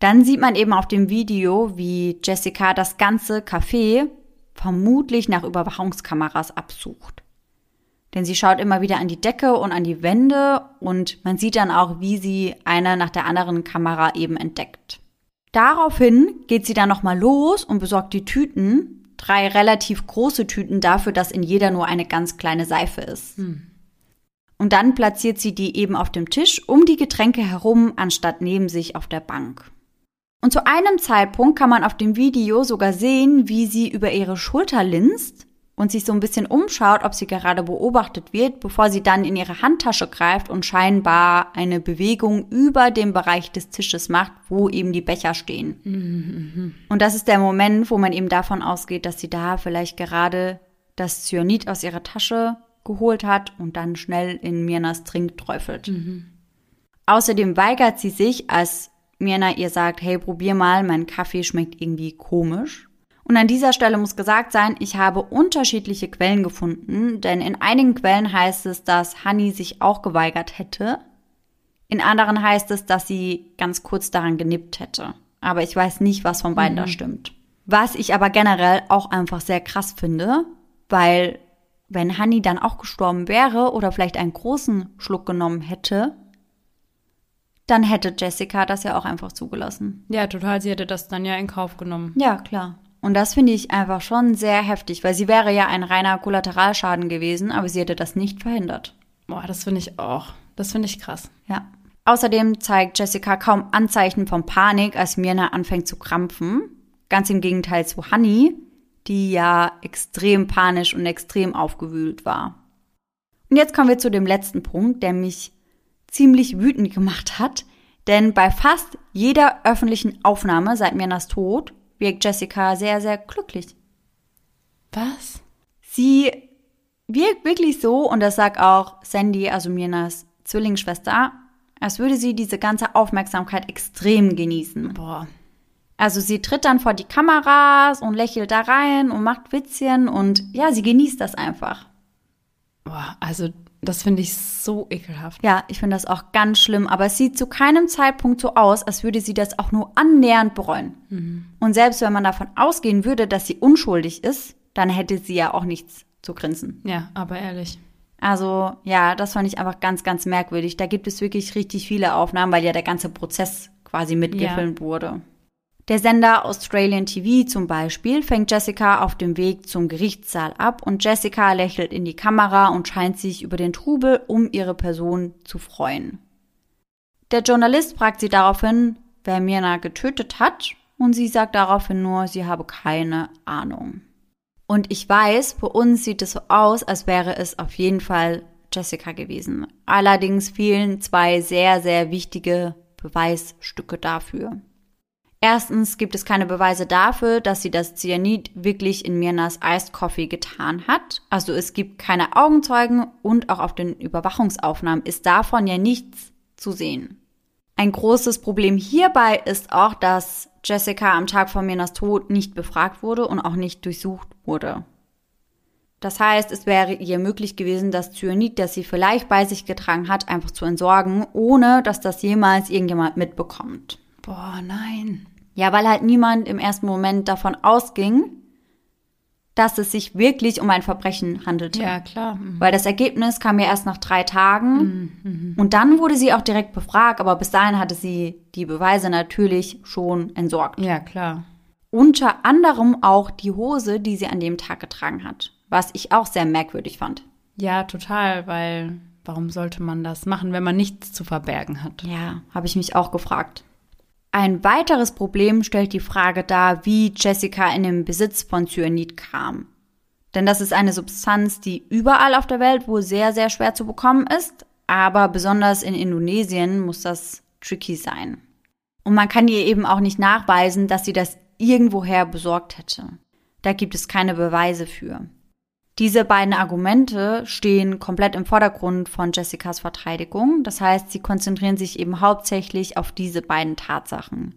Dann sieht man eben auf dem Video, wie Jessica das ganze Café vermutlich nach Überwachungskameras absucht. Denn sie schaut immer wieder an die Decke und an die Wände und man sieht dann auch, wie sie eine nach der anderen Kamera eben entdeckt. Daraufhin geht sie dann nochmal los und besorgt die Tüten, drei relativ große Tüten dafür, dass in jeder nur eine ganz kleine Seife ist. Hm. Und dann platziert sie die eben auf dem Tisch um die Getränke herum, anstatt neben sich auf der Bank. Und zu einem Zeitpunkt kann man auf dem Video sogar sehen, wie sie über ihre Schulter linst und sich so ein bisschen umschaut, ob sie gerade beobachtet wird, bevor sie dann in ihre Handtasche greift und scheinbar eine Bewegung über dem Bereich des Tisches macht, wo eben die Becher stehen. Mhm. Und das ist der Moment, wo man eben davon ausgeht, dass sie da vielleicht gerade das Cyanid aus ihrer Tasche geholt hat und dann schnell in Mirnas Trink träufelt. Mhm. Außerdem weigert sie sich, als Mirna ihr sagt, hey, probier mal, mein Kaffee schmeckt irgendwie komisch. Und an dieser Stelle muss gesagt sein, ich habe unterschiedliche Quellen gefunden, denn in einigen Quellen heißt es, dass Honey sich auch geweigert hätte. In anderen heißt es, dass sie ganz kurz daran genippt hätte. Aber ich weiß nicht, was von beiden mhm. da stimmt. Was ich aber generell auch einfach sehr krass finde, weil wenn Honey dann auch gestorben wäre oder vielleicht einen großen Schluck genommen hätte, dann hätte Jessica das ja auch einfach zugelassen. Ja, total. Sie hätte das dann ja in Kauf genommen. Ja, klar. Und das finde ich einfach schon sehr heftig, weil sie wäre ja ein reiner Kollateralschaden gewesen, aber sie hätte das nicht verhindert. Boah, das finde ich auch. Das finde ich krass. Ja. Außerdem zeigt Jessica kaum Anzeichen von Panik, als Mirna anfängt zu krampfen. Ganz im Gegenteil zu Honey, die ja extrem panisch und extrem aufgewühlt war. Und jetzt kommen wir zu dem letzten Punkt, der mich ziemlich wütend gemacht hat, denn bei fast jeder öffentlichen Aufnahme seit Mirnas Tod wirkt Jessica sehr, sehr glücklich. Was? Sie wirkt wirklich so, und das sagt auch Sandy, also Mirnas Zwillingsschwester, als würde sie diese ganze Aufmerksamkeit extrem genießen. Boah. Also sie tritt dann vor die Kameras und lächelt da rein und macht Witzchen und ja, sie genießt das einfach. Boah, also das finde ich so ekelhaft. Ja, ich finde das auch ganz schlimm, aber es sieht zu keinem Zeitpunkt so aus, als würde sie das auch nur annähernd bereuen. Mhm. Und selbst wenn man davon ausgehen würde, dass sie unschuldig ist, dann hätte sie ja auch nichts zu grinsen. Ja, aber ehrlich. Also ja, das fand ich einfach ganz, ganz merkwürdig. Da gibt es wirklich richtig viele Aufnahmen, weil ja der ganze Prozess quasi mitgefilmt ja. wurde. Der Sender Australian TV zum Beispiel fängt Jessica auf dem Weg zum Gerichtssaal ab und Jessica lächelt in die Kamera und scheint sich über den Trubel um ihre Person zu freuen. Der Journalist fragt sie daraufhin, wer Mirna getötet hat und sie sagt daraufhin nur, sie habe keine Ahnung. Und ich weiß, bei uns sieht es so aus, als wäre es auf jeden Fall Jessica gewesen. Allerdings fehlen zwei sehr, sehr wichtige Beweisstücke dafür. Erstens gibt es keine Beweise dafür, dass sie das Cyanid wirklich in Mirnas Iced Coffee getan hat. Also es gibt keine Augenzeugen und auch auf den Überwachungsaufnahmen ist davon ja nichts zu sehen. Ein großes Problem hierbei ist auch, dass Jessica am Tag vor Mirnas Tod nicht befragt wurde und auch nicht durchsucht wurde. Das heißt, es wäre ihr möglich gewesen, das Cyanid, das sie vielleicht bei sich getragen hat, einfach zu entsorgen, ohne dass das jemals irgendjemand mitbekommt. Boah, nein. Ja, weil halt niemand im ersten Moment davon ausging, dass es sich wirklich um ein Verbrechen handelte. Ja, klar. Mhm. Weil das Ergebnis kam ja erst nach drei Tagen mhm, mhm. und dann wurde sie auch direkt befragt, aber bis dahin hatte sie die Beweise natürlich schon entsorgt. Ja, klar. Unter anderem auch die Hose, die sie an dem Tag getragen hat, was ich auch sehr merkwürdig fand. Ja, total, weil warum sollte man das machen, wenn man nichts zu verbergen hat? Ja, habe ich mich auch gefragt. Ein weiteres Problem stellt die Frage dar, wie Jessica in den Besitz von Cyanid kam. Denn das ist eine Substanz, die überall auf der Welt wohl sehr, sehr schwer zu bekommen ist, aber besonders in Indonesien muss das tricky sein. Und man kann ihr eben auch nicht nachweisen, dass sie das irgendwoher besorgt hätte. Da gibt es keine Beweise für. Diese beiden Argumente stehen komplett im Vordergrund von Jessicas Verteidigung. Das heißt, sie konzentrieren sich eben hauptsächlich auf diese beiden Tatsachen.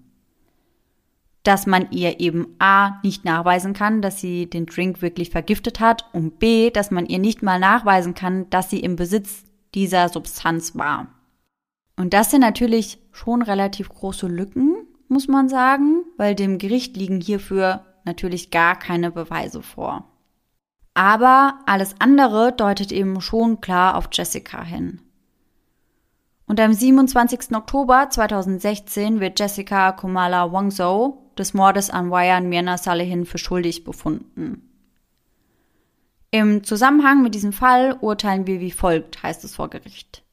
Dass man ihr eben A nicht nachweisen kann, dass sie den Drink wirklich vergiftet hat und B, dass man ihr nicht mal nachweisen kann, dass sie im Besitz dieser Substanz war. Und das sind natürlich schon relativ große Lücken, muss man sagen, weil dem Gericht liegen hierfür natürlich gar keine Beweise vor. Aber alles andere deutet eben schon klar auf Jessica hin. Und am 27. Oktober 2016 wird Jessica Kumala Wangzhou des Mordes an Wayan Mirna Salehin für schuldig befunden. Im Zusammenhang mit diesem Fall urteilen wir wie folgt, heißt es vor Gericht.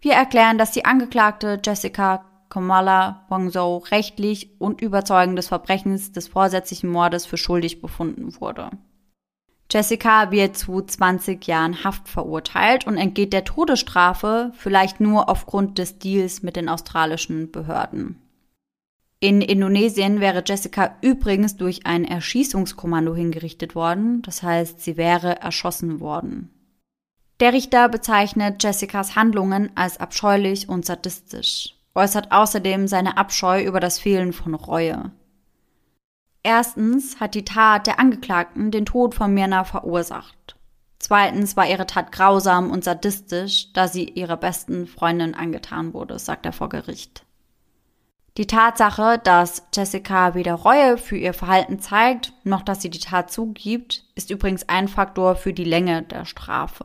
Wir erklären, dass die Angeklagte Jessica Kamala Wangzhou rechtlich und überzeugend des Verbrechens des vorsätzlichen Mordes für schuldig befunden wurde. Jessica wird zu 20 Jahren Haft verurteilt und entgeht der Todesstrafe vielleicht nur aufgrund des Deals mit den australischen Behörden. In Indonesien wäre Jessica übrigens durch ein Erschießungskommando hingerichtet worden, das heißt, sie wäre erschossen worden. Der Richter bezeichnet Jessicas Handlungen als abscheulich und sadistisch, äußert außerdem seine Abscheu über das Fehlen von Reue. Erstens hat die Tat der Angeklagten den Tod von Mirna verursacht. Zweitens war ihre Tat grausam und sadistisch, da sie ihrer besten Freundin angetan wurde, sagt er vor Gericht. Die Tatsache, dass Jessica weder Reue für ihr Verhalten zeigt, noch dass sie die Tat zugibt, ist übrigens ein Faktor für die Länge der Strafe.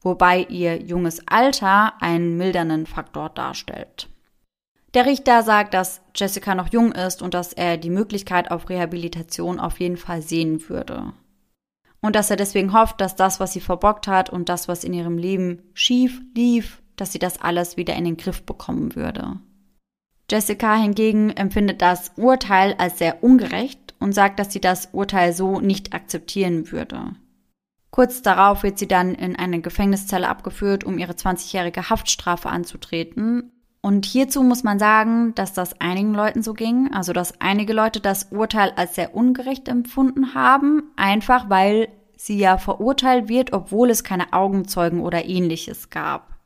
Wobei ihr junges Alter einen mildernden Faktor darstellt. Der Richter sagt, dass Jessica noch jung ist und dass er die Möglichkeit auf Rehabilitation auf jeden Fall sehen würde. Und dass er deswegen hofft, dass das, was sie verbockt hat und das, was in ihrem Leben schief lief, dass sie das alles wieder in den Griff bekommen würde. Jessica hingegen empfindet das Urteil als sehr ungerecht und sagt, dass sie das Urteil so nicht akzeptieren würde. Kurz darauf wird sie dann in eine Gefängniszelle abgeführt, um ihre 20-jährige Haftstrafe anzutreten. Und hierzu muss man sagen, dass das einigen Leuten so ging, also dass einige Leute das Urteil als sehr ungerecht empfunden haben, einfach weil sie ja verurteilt wird, obwohl es keine Augenzeugen oder ähnliches gab.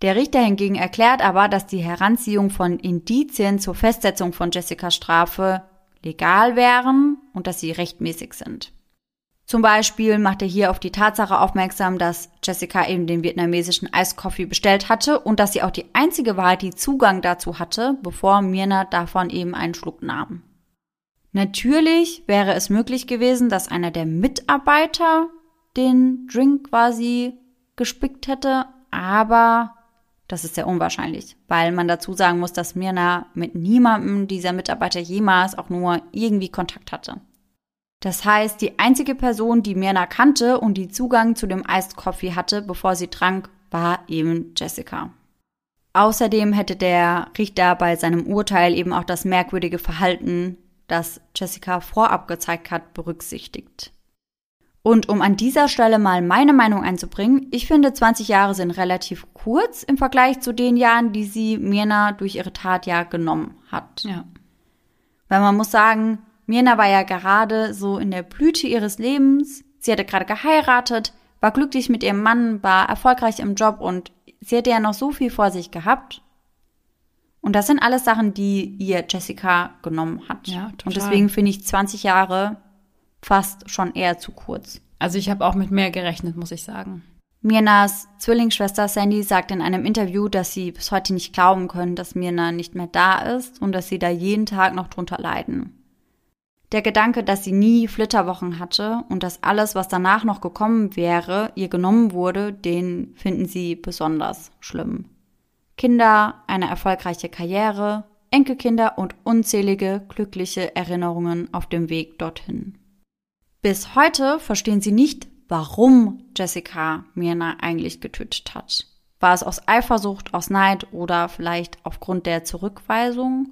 Der Richter hingegen erklärt aber, dass die Heranziehung von Indizien zur Festsetzung von Jessicas Strafe legal wären und dass sie rechtmäßig sind. Zum Beispiel macht er hier auf die Tatsache aufmerksam, dass Jessica eben den vietnamesischen Eiskoffee bestellt hatte und dass sie auch die einzige war, die Zugang dazu hatte, bevor Mirna davon eben einen Schluck nahm. Natürlich wäre es möglich gewesen, dass einer der Mitarbeiter den Drink quasi gespickt hätte, aber das ist sehr unwahrscheinlich, weil man dazu sagen muss, dass Mirna mit niemandem dieser Mitarbeiter jemals auch nur irgendwie Kontakt hatte. Das heißt, die einzige Person, die Mirna kannte und die Zugang zu dem Iced Coffee hatte, bevor sie trank, war eben Jessica. Außerdem hätte der Richter bei seinem Urteil eben auch das merkwürdige Verhalten, das Jessica vorab gezeigt hat, berücksichtigt. Und um an dieser Stelle mal meine Meinung einzubringen, ich finde 20 Jahre sind relativ kurz im Vergleich zu den Jahren, die sie Mirna durch ihre Tat ja genommen hat. Ja. Weil man muss sagen, Mirna war ja gerade so in der Blüte ihres Lebens. Sie hatte gerade geheiratet, war glücklich mit ihrem Mann, war erfolgreich im Job und sie hätte ja noch so viel vor sich gehabt. Und das sind alles Sachen, die ihr Jessica genommen hat. Ja, total. Und deswegen finde ich 20 Jahre fast schon eher zu kurz. Also ich habe auch mit mehr gerechnet, muss ich sagen. Mirnas Zwillingsschwester Sandy sagt in einem Interview, dass sie bis heute nicht glauben können, dass Mirna nicht mehr da ist und dass sie da jeden Tag noch drunter leiden. Der Gedanke, dass sie nie Flitterwochen hatte und dass alles, was danach noch gekommen wäre, ihr genommen wurde, den finden sie besonders schlimm. Kinder, eine erfolgreiche Karriere, Enkelkinder und unzählige glückliche Erinnerungen auf dem Weg dorthin. Bis heute verstehen sie nicht, warum Jessica Mirna eigentlich getötet hat. War es aus Eifersucht, aus Neid oder vielleicht aufgrund der Zurückweisung?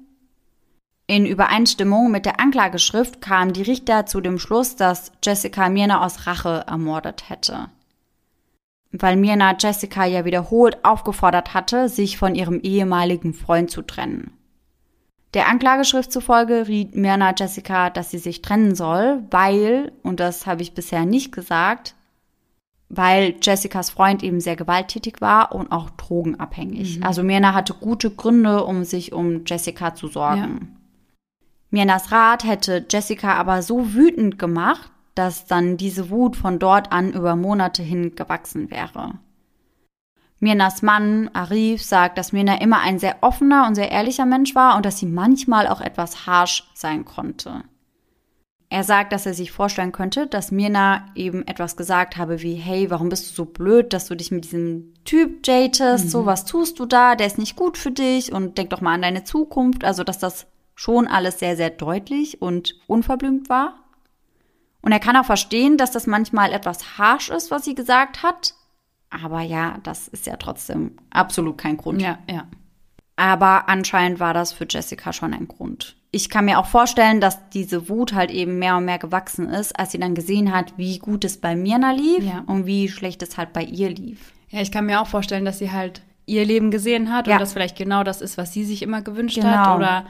In Übereinstimmung mit der Anklageschrift kamen die Richter zu dem Schluss, dass Jessica Mirna aus Rache ermordet hätte. Weil Mirna Jessica ja wiederholt aufgefordert hatte, sich von ihrem ehemaligen Freund zu trennen. Der Anklageschrift zufolge riet Mirna Jessica, dass sie sich trennen soll, weil, und das habe ich bisher nicht gesagt, weil Jessicas Freund eben sehr gewalttätig war und auch drogenabhängig. Mhm. Also Mirna hatte gute Gründe, um sich um Jessica zu sorgen. Ja. Mirnas Rat hätte Jessica aber so wütend gemacht, dass dann diese Wut von dort an über Monate hin gewachsen wäre. Mirnas Mann, Arif, sagt, dass Mirna immer ein sehr offener und sehr ehrlicher Mensch war und dass sie manchmal auch etwas harsh sein konnte. Er sagt, dass er sich vorstellen könnte, dass Mirna eben etwas gesagt habe wie, hey, warum bist du so blöd, dass du dich mit diesem Typ datest, mhm. so was tust du da, der ist nicht gut für dich und denk doch mal an deine Zukunft, also dass das schon alles sehr, sehr deutlich und unverblümt war. Und er kann auch verstehen, dass das manchmal etwas harsh ist, was sie gesagt hat. Aber ja, das ist ja trotzdem absolut kein Grund. Ja, ja. Aber anscheinend war das für Jessica schon ein Grund. Ich kann mir auch vorstellen, dass diese Wut halt eben mehr und mehr gewachsen ist, als sie dann gesehen hat, wie gut es bei Mirna lief ja. und wie schlecht es halt bei ihr lief. Ja, ich kann mir auch vorstellen, dass sie halt ihr Leben gesehen hat ja. und das vielleicht genau das ist, was sie sich immer gewünscht genau. hat oder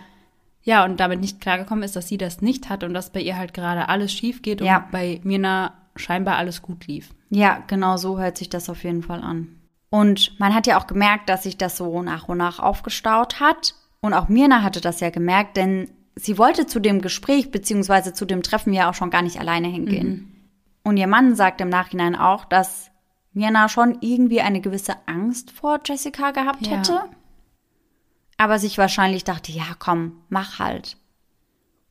ja, und damit nicht klargekommen ist, dass sie das nicht hat und dass bei ihr halt gerade alles schief geht ja. und bei Mirna scheinbar alles gut lief. Ja, genau so hört sich das auf jeden Fall an. Und man hat ja auch gemerkt, dass sich das so nach und nach aufgestaut hat. Und auch Mirna hatte das ja gemerkt, denn sie wollte zu dem Gespräch bzw. zu dem Treffen ja auch schon gar nicht alleine hingehen. Mhm. Und ihr Mann sagt im Nachhinein auch, dass Mirna schon irgendwie eine gewisse Angst vor Jessica gehabt ja. hätte aber sich wahrscheinlich dachte, ja, komm, mach halt.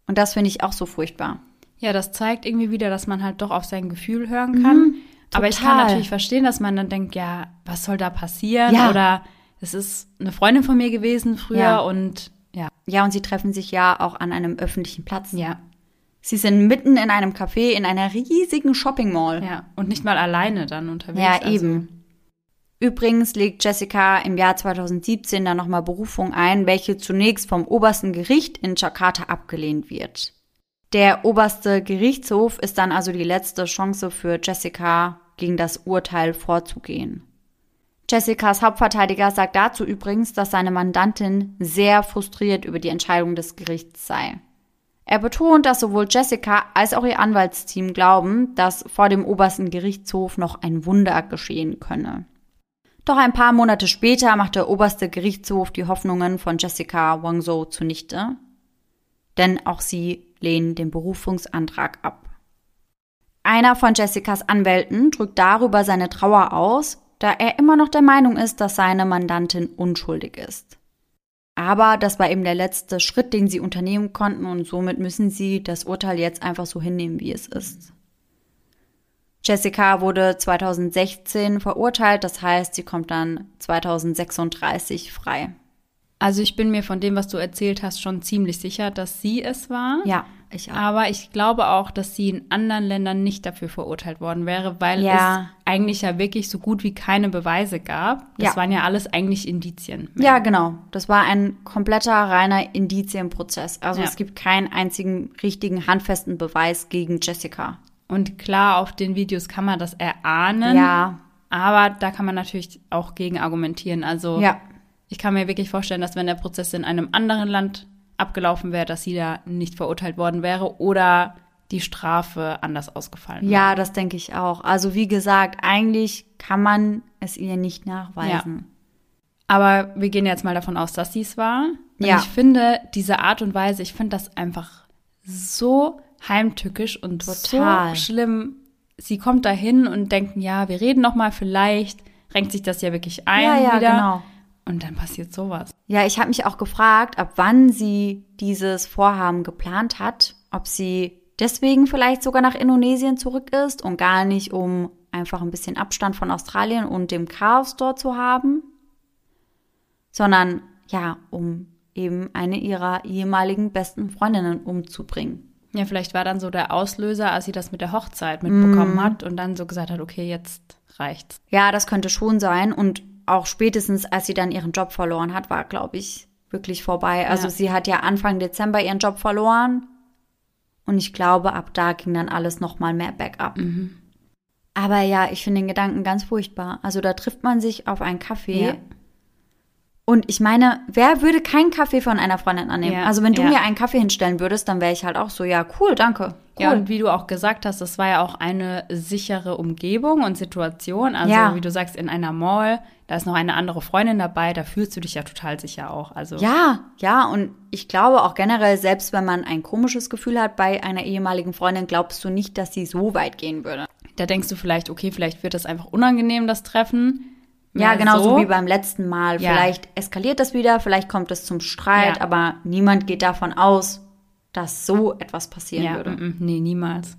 Und das finde ich auch so furchtbar. Ja, das zeigt irgendwie wieder, dass man halt doch auf sein Gefühl hören kann. Mhm, aber ich kann natürlich verstehen, dass man dann denkt, ja, was soll da passieren? Ja. Oder es ist eine Freundin von mir gewesen früher ja. und ja. Ja, und sie treffen sich ja auch an einem öffentlichen Platz. Ja. Sie sind mitten in einem Café in einer riesigen Shopping Mall. Ja, und nicht mal alleine dann unterwegs. Ja, also. eben. Übrigens legt Jessica im Jahr 2017 dann nochmal Berufung ein, welche zunächst vom obersten Gericht in Jakarta abgelehnt wird. Der oberste Gerichtshof ist dann also die letzte Chance für Jessica, gegen das Urteil vorzugehen. Jessicas Hauptverteidiger sagt dazu übrigens, dass seine Mandantin sehr frustriert über die Entscheidung des Gerichts sei. Er betont, dass sowohl Jessica als auch ihr Anwaltsteam glauben, dass vor dem obersten Gerichtshof noch ein Wunder geschehen könne. Doch ein paar Monate später macht der oberste Gerichtshof die Hoffnungen von Jessica Wangzhou zunichte, denn auch sie lehnen den Berufungsantrag ab. Einer von Jessicas Anwälten drückt darüber seine Trauer aus, da er immer noch der Meinung ist, dass seine Mandantin unschuldig ist. Aber das war eben der letzte Schritt, den sie unternehmen konnten und somit müssen sie das Urteil jetzt einfach so hinnehmen, wie es ist. Jessica wurde 2016 verurteilt, das heißt, sie kommt dann 2036 frei. Also ich bin mir von dem, was du erzählt hast, schon ziemlich sicher, dass sie es war. Ja, ich auch. Aber ich glaube auch, dass sie in anderen Ländern nicht dafür verurteilt worden wäre, weil Ja. es eigentlich ja wirklich so gut wie keine Beweise gab. Das Ja. waren ja alles eigentlich Indizien. Ja, genau. Das war ein kompletter reiner Indizienprozess. Also Ja. es gibt keinen einzigen richtigen handfesten Beweis gegen Jessica. Und klar, auf den Videos kann man das erahnen. Ja, Aber da kann man natürlich auch gegen argumentieren. Also ja, ich kann mir wirklich vorstellen, dass wenn der Prozess in einem anderen Land abgelaufen wäre, dass sie da nicht verurteilt worden wäre oder die Strafe anders ausgefallen wäre. ja, das denke ich auch. Also wie gesagt, eigentlich kann man es ihr nicht nachweisen. Aber wir gehen jetzt mal davon aus, dass sie es war. Und Ja. ich finde diese Art und Weise, ich finde das einfach so heimtückisch und Total. so schlimm. Sie kommt dahin und denkt, ja, wir reden noch mal, vielleicht renkt sich das ja wirklich ein Ja, ja, wieder. genau. Und dann passiert sowas. Ja, ich habe mich auch gefragt, ab wann sie dieses Vorhaben geplant hat, ob sie deswegen vielleicht sogar nach Indonesien zurück ist und gar nicht, um einfach ein bisschen Abstand von Australien und dem Chaos dort zu haben, sondern ja, um eben eine ihrer ehemaligen besten Freundinnen umzubringen. Ja, vielleicht war dann so der Auslöser, als sie das mit der Hochzeit mitbekommen Mhm. hat und dann so gesagt hat, okay, jetzt reicht's. Ja, das könnte schon sein. Und auch spätestens, als sie dann ihren Job verloren hat, war, glaube ich, wirklich vorbei. Also Ja. sie hat ja Anfang Dezember ihren Job verloren. Und ich glaube, ab da ging dann alles noch mal mehr bergab. Mhm. Aber ja, ich finde den Gedanken ganz furchtbar. Also da trifft man sich auf einen Kaffee. Ja. Und ich meine, wer würde keinen Kaffee von einer Freundin annehmen? Ja, also wenn du ja. mir einen Kaffee hinstellen würdest, dann wäre ich halt auch so, ja, cool, danke. Cool. Ja, und wie du auch gesagt hast, das war ja auch eine sichere Umgebung und Situation. Also, Ja. wie du sagst, in einer Mall, da ist noch eine andere Freundin dabei, da fühlst du dich ja total sicher auch. Also, Ja, ja, und ich glaube auch generell, selbst wenn man ein komisches Gefühl hat bei einer ehemaligen Freundin, glaubst du nicht, dass sie so weit gehen würde. da denkst du vielleicht, okay, vielleicht wird das einfach unangenehm, das Treffen. Ja, Mehr genau so wie beim letzten Mal. Ja. Vielleicht eskaliert das wieder, vielleicht kommt es zum Streit, Ja. aber niemand geht davon aus, dass so etwas passieren Ja, würde. mm, mm, nee, niemals.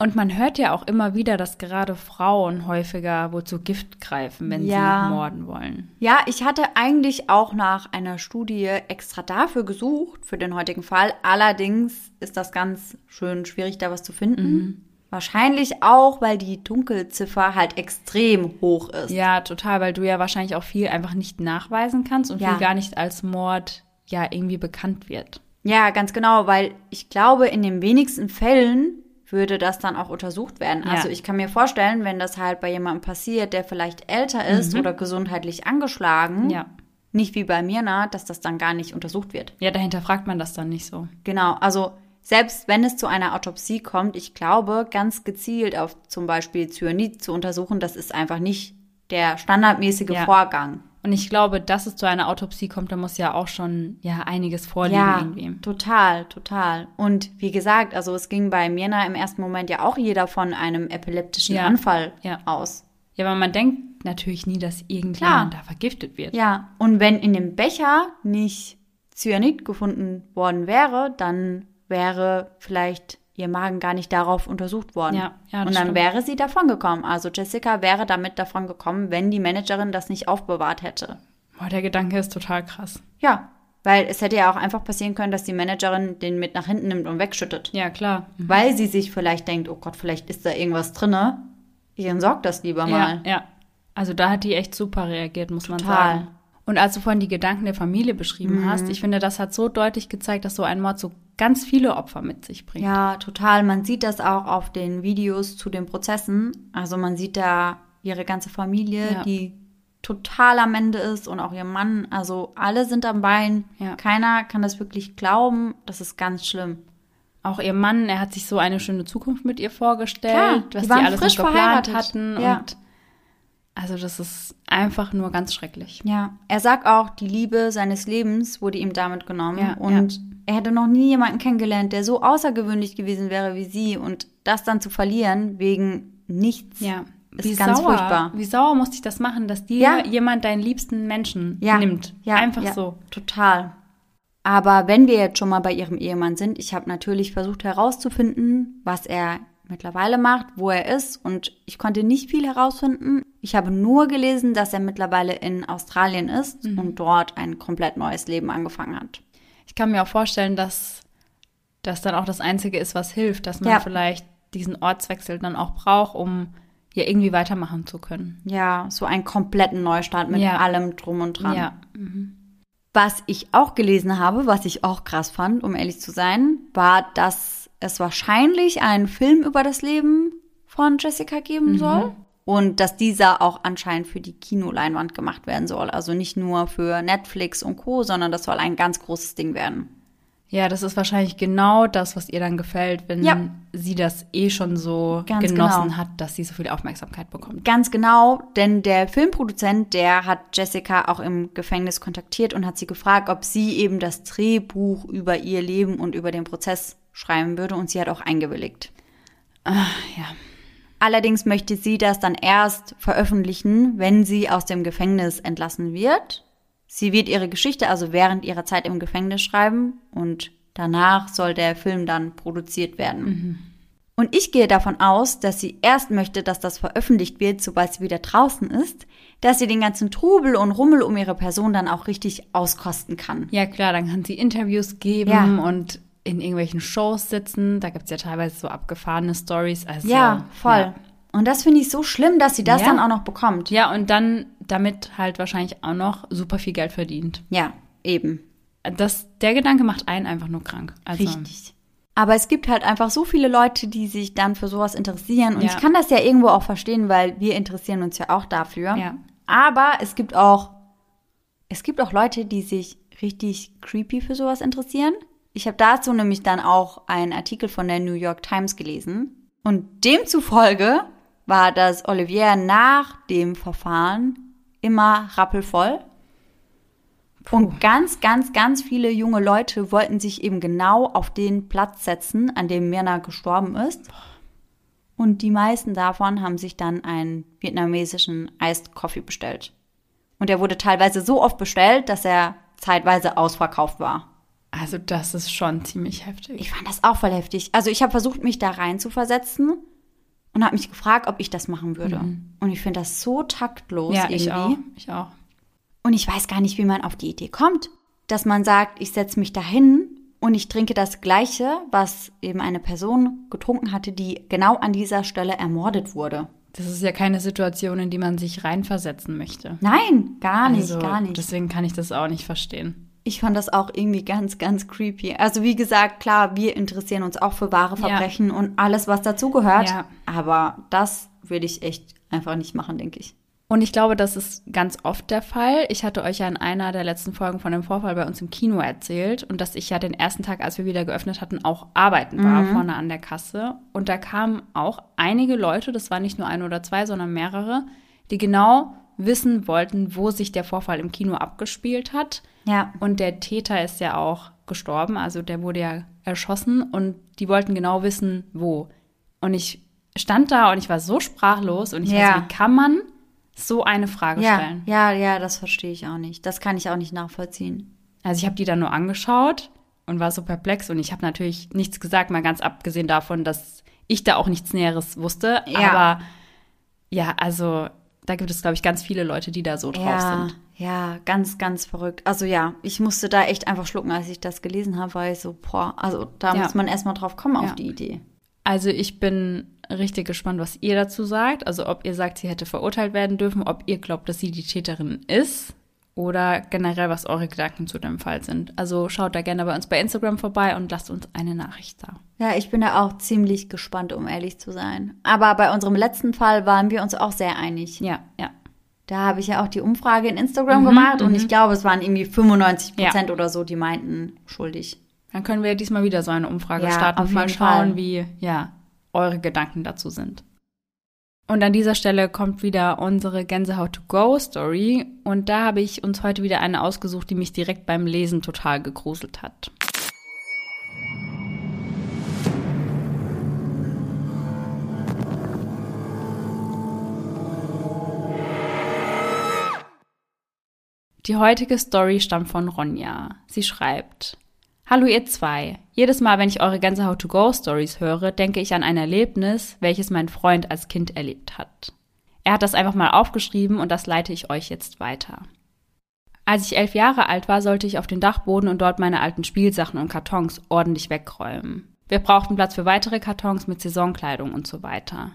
Und man hört ja auch immer wieder, dass gerade Frauen häufiger wohl zu Gift greifen, wenn Ja. sie morden wollen. Ja, ich hatte eigentlich auch nach einer Studie extra dafür gesucht, für den heutigen Fall. Allerdings ist das ganz schön schwierig, da was zu finden. Mhm. Wahrscheinlich auch, weil die Dunkelziffer halt extrem hoch ist. Ja, total, weil du ja wahrscheinlich auch viel einfach nicht nachweisen kannst und Ja. viel gar nicht als Mord ja irgendwie bekannt wird. Ja, ganz genau, weil ich glaube, in den wenigsten Fällen würde das dann auch untersucht werden. Ja. Also ich kann mir vorstellen, wenn das halt bei jemandem passiert, der vielleicht älter ist oder gesundheitlich angeschlagen, Mhm. Ja. nicht wie bei mir, na, dass das dann gar nicht untersucht wird. Ja, dahinter fragt man das dann nicht so. Genau, also selbst wenn es zu einer Autopsie kommt, ich glaube, ganz gezielt auf zum Beispiel Cyanid zu untersuchen, das ist einfach nicht der standardmäßige Ja. Vorgang. Und ich glaube, dass es zu einer Autopsie kommt, da muss ja auch schon ja einiges vorliegen Ja, irgendwie. total, total. Und wie gesagt, also es ging bei Mirna im ersten Moment ja auch jeder von einem epileptischen Ja, Anfall ja. aus. Ja, aber man denkt natürlich nie, dass irgendjemand da vergiftet wird. Ja, und wenn in dem Becher nicht Cyanid gefunden worden wäre, dann wäre vielleicht ihr Magen gar nicht darauf untersucht worden. Ja, ja, und dann stimmt. wäre sie davongekommen. Also Jessica wäre damit davongekommen, wenn die Managerin das nicht aufbewahrt hätte. Boah, der Gedanke ist total krass. Ja, weil es hätte ja auch einfach passieren können, dass die Managerin den mit nach hinten nimmt und wegschüttet. Ja, klar. Weil sie sich vielleicht denkt, oh Gott, vielleicht ist da irgendwas drinne. Ich entsorge das lieber mal. Ja, ja. Also da hat die echt super reagiert, muss man Total. sagen. Und als du vorhin die Gedanken der Familie beschrieben Mhm. hast, ich finde, das hat so deutlich gezeigt, dass so ein Mord so ganz viele Opfer mit sich bringt. Ja, total. Man sieht das auch auf den Videos zu den Prozessen. Also man sieht da ihre ganze Familie, Ja. die total am Ende ist und auch ihr Mann. Also alle sind am Bein. Ja. Keiner kann das wirklich glauben. Das ist ganz schlimm. Auch ihr Mann, er hat sich so eine schöne Zukunft mit ihr vorgestellt, Klar, was die die waren alles frisch geplant verheiratet. hatten. Ja. Und also das ist einfach nur ganz schrecklich. Ja, er sagt auch, die Liebe seines Lebens wurde ihm damit genommen. Ja, und er hätte noch nie jemanden kennengelernt, der so außergewöhnlich gewesen wäre wie sie. Und das dann zu verlieren wegen nichts. Ja. Ist ganz sauer, furchtbar. Wie sauer musste ich das machen, dass dir Ja. jemand deinen liebsten Menschen Ja, nimmt. ja, Einfach ja, so. Total. Aber wenn wir jetzt schon mal bei ihrem Ehemann sind, ich habe natürlich versucht herauszufinden, was er mittlerweile macht, wo er ist und ich konnte nicht viel herausfinden. Ich habe nur gelesen, dass er mittlerweile in Australien ist Mhm. und dort ein komplett neues Leben angefangen hat. Ich kann mir auch vorstellen, dass das dann auch das Einzige ist, was hilft, dass man Ja. vielleicht diesen Ortswechsel dann auch braucht, um ja irgendwie weitermachen zu können. Ja, so einen kompletten Neustart mit Ja. allem drum und dran. Ja. Was ich auch gelesen habe, was ich auch krass fand, um ehrlich zu sein, war, dass es wahrscheinlich einen Film über das Leben von Jessica geben soll. Und dass dieser auch anscheinend für die Kinoleinwand gemacht werden soll. Also nicht nur für Netflix und Co., sondern das soll ein ganz großes Ding werden. Ja, das ist wahrscheinlich genau das, was ihr dann gefällt, wenn Ja. sie das eh schon so Ganz genossen genau. hat, dass sie so viel Aufmerksamkeit bekommt. Ganz genau, denn der Filmproduzent, der hat Jessica auch im Gefängnis kontaktiert und hat sie gefragt, ob sie eben das Drehbuch über ihr Leben und über den Prozess schreiben würde. Und sie hat auch eingewilligt. Ah, ja. Allerdings möchte sie das dann erst veröffentlichen, wenn sie aus dem Gefängnis entlassen wird. Sie wird ihre Geschichte also während ihrer Zeit im Gefängnis schreiben und danach soll der Film dann produziert werden. Und ich gehe davon aus, dass sie erst möchte, dass das veröffentlicht wird, sobald sie wieder draußen ist, dass sie den ganzen Trubel und Rummel um ihre Person dann auch richtig auskosten kann. Ja, klar, dann kann sie Interviews geben Ja. und in irgendwelchen Shows sitzen. Da gibt's ja teilweise so abgefahrene Stories. Also, Ja, voll. Ja. Und das finde ich so schlimm, dass sie das Ja. dann auch noch bekommt. ja, und dann damit halt wahrscheinlich auch noch super viel Geld verdient. Ja, eben. Das, der Gedanke macht einen einfach nur krank. Also, Richtig. Aber es gibt halt einfach so viele Leute, die sich dann für sowas interessieren. Und Ja. ich kann das ja irgendwo auch verstehen, weil wir interessieren uns ja auch dafür. Ja. Aber es gibt auch, es gibt auch Leute, die sich richtig creepy für sowas interessieren. Ich habe dazu nämlich dann auch einen Artikel von der New York Times gelesen. Und demzufolge war das Olivier nach dem Verfahren immer rappelvoll. Und ganz, ganz, ganz viele junge Leute wollten sich eben genau auf den Platz setzen, an dem Mirna gestorben ist. Und die meisten davon haben sich dann einen vietnamesischen Iced Coffee bestellt. Und der wurde teilweise so oft bestellt, dass er zeitweise ausverkauft war. Also das ist schon ziemlich heftig. Ich fand das auch voll heftig. Also ich habe versucht, mich da rein zu versetzen und habe mich gefragt, ob ich das machen würde. Und ich finde das so taktlos Mhm. ja, irgendwie. ich auch. Ich auch. Und ich weiß gar nicht, wie man auf die Idee kommt, dass man sagt, ich setze mich dahin und ich trinke das Gleiche, was eben eine Person getrunken hatte, die genau an dieser Stelle ermordet wurde. Das ist ja keine Situation, in die man sich reinversetzen möchte. Nein, gar nicht, also, gar nicht. Deswegen kann ich das auch nicht verstehen. Ich fand das auch irgendwie ganz, ganz creepy. Also wie gesagt, klar, wir interessieren uns auch für wahre Ja. Verbrechen und alles, was dazugehört. Ja. Aber das würde ich echt einfach nicht machen, denke ich. Und ich glaube, das ist ganz oft der Fall. Ich hatte euch ja in einer der letzten Folgen von dem Vorfall bei uns im Kino erzählt und dass ich ja den ersten Tag, als wir wieder geöffnet hatten, auch arbeiten war vorne an der Kasse. Und da kamen auch einige Leute, das waren nicht nur ein oder zwei, sondern mehrere, die genau wissen wollten, wo sich der Vorfall im Kino abgespielt hat. Ja. Und der Täter ist ja auch gestorben, also der wurde ja erschossen und die wollten genau wissen, wo. Und ich stand da und ich war so sprachlos und ich Ja. weiß, wie kann man so eine Frage Ja, stellen? ja, ja, das verstehe ich auch nicht. Das kann ich auch nicht nachvollziehen. Also ich habe die dann nur angeschaut und war so perplex und ich habe natürlich nichts gesagt, mal ganz abgesehen davon, dass ich da auch nichts Näheres wusste. Ja. Aber ja, also da gibt es, glaube ich, ganz viele Leute, die da so drauf Ja, sind. ja, ganz, ganz verrückt. Also ja, ich musste da echt einfach schlucken, als ich das gelesen habe, weil ich so, boah, also da Ja. muss man erstmal drauf kommen Ja. auf die Idee. Also ich bin richtig gespannt, was ihr dazu sagt. Also ob ihr sagt, sie hätte verurteilt werden dürfen, ob ihr glaubt, dass sie die Täterin ist oder generell, was eure Gedanken zu dem Fall sind. Also schaut da gerne bei uns bei Instagram vorbei und lasst uns eine Nachricht da. Ja, ich bin da auch ziemlich gespannt, um ehrlich zu sein. Aber bei unserem letzten Fall waren wir uns auch sehr einig. Ja, ja. Da habe ich ja auch die Umfrage in Instagram Mhm, gemacht und mhm. ich glaube, es waren irgendwie 95 Ja. Prozent oder so, die meinten schuldig. Dann können wir diesmal wieder so eine Umfrage Ja, starten und mal schauen, Fall. wie ja eure Gedanken dazu sind. Und an dieser Stelle kommt wieder unsere Gänsehaut to go Story und da habe ich uns heute wieder eine ausgesucht, die mich direkt beim Lesen total gegruselt hat. Die heutige Story stammt von Ronja. Sie schreibt: Hallo ihr zwei. Jedes Mal, wenn ich eure Gänsehaut to go Stories höre, denke ich an ein Erlebnis, welches mein Freund als Kind erlebt hat. Er hat das einfach mal aufgeschrieben und das leite ich euch jetzt weiter. Als ich elf Jahre alt war, sollte ich auf den Dachboden und dort meine alten Spielsachen und Kartons ordentlich wegräumen. Wir brauchten Platz für weitere Kartons mit Saisonkleidung und so weiter.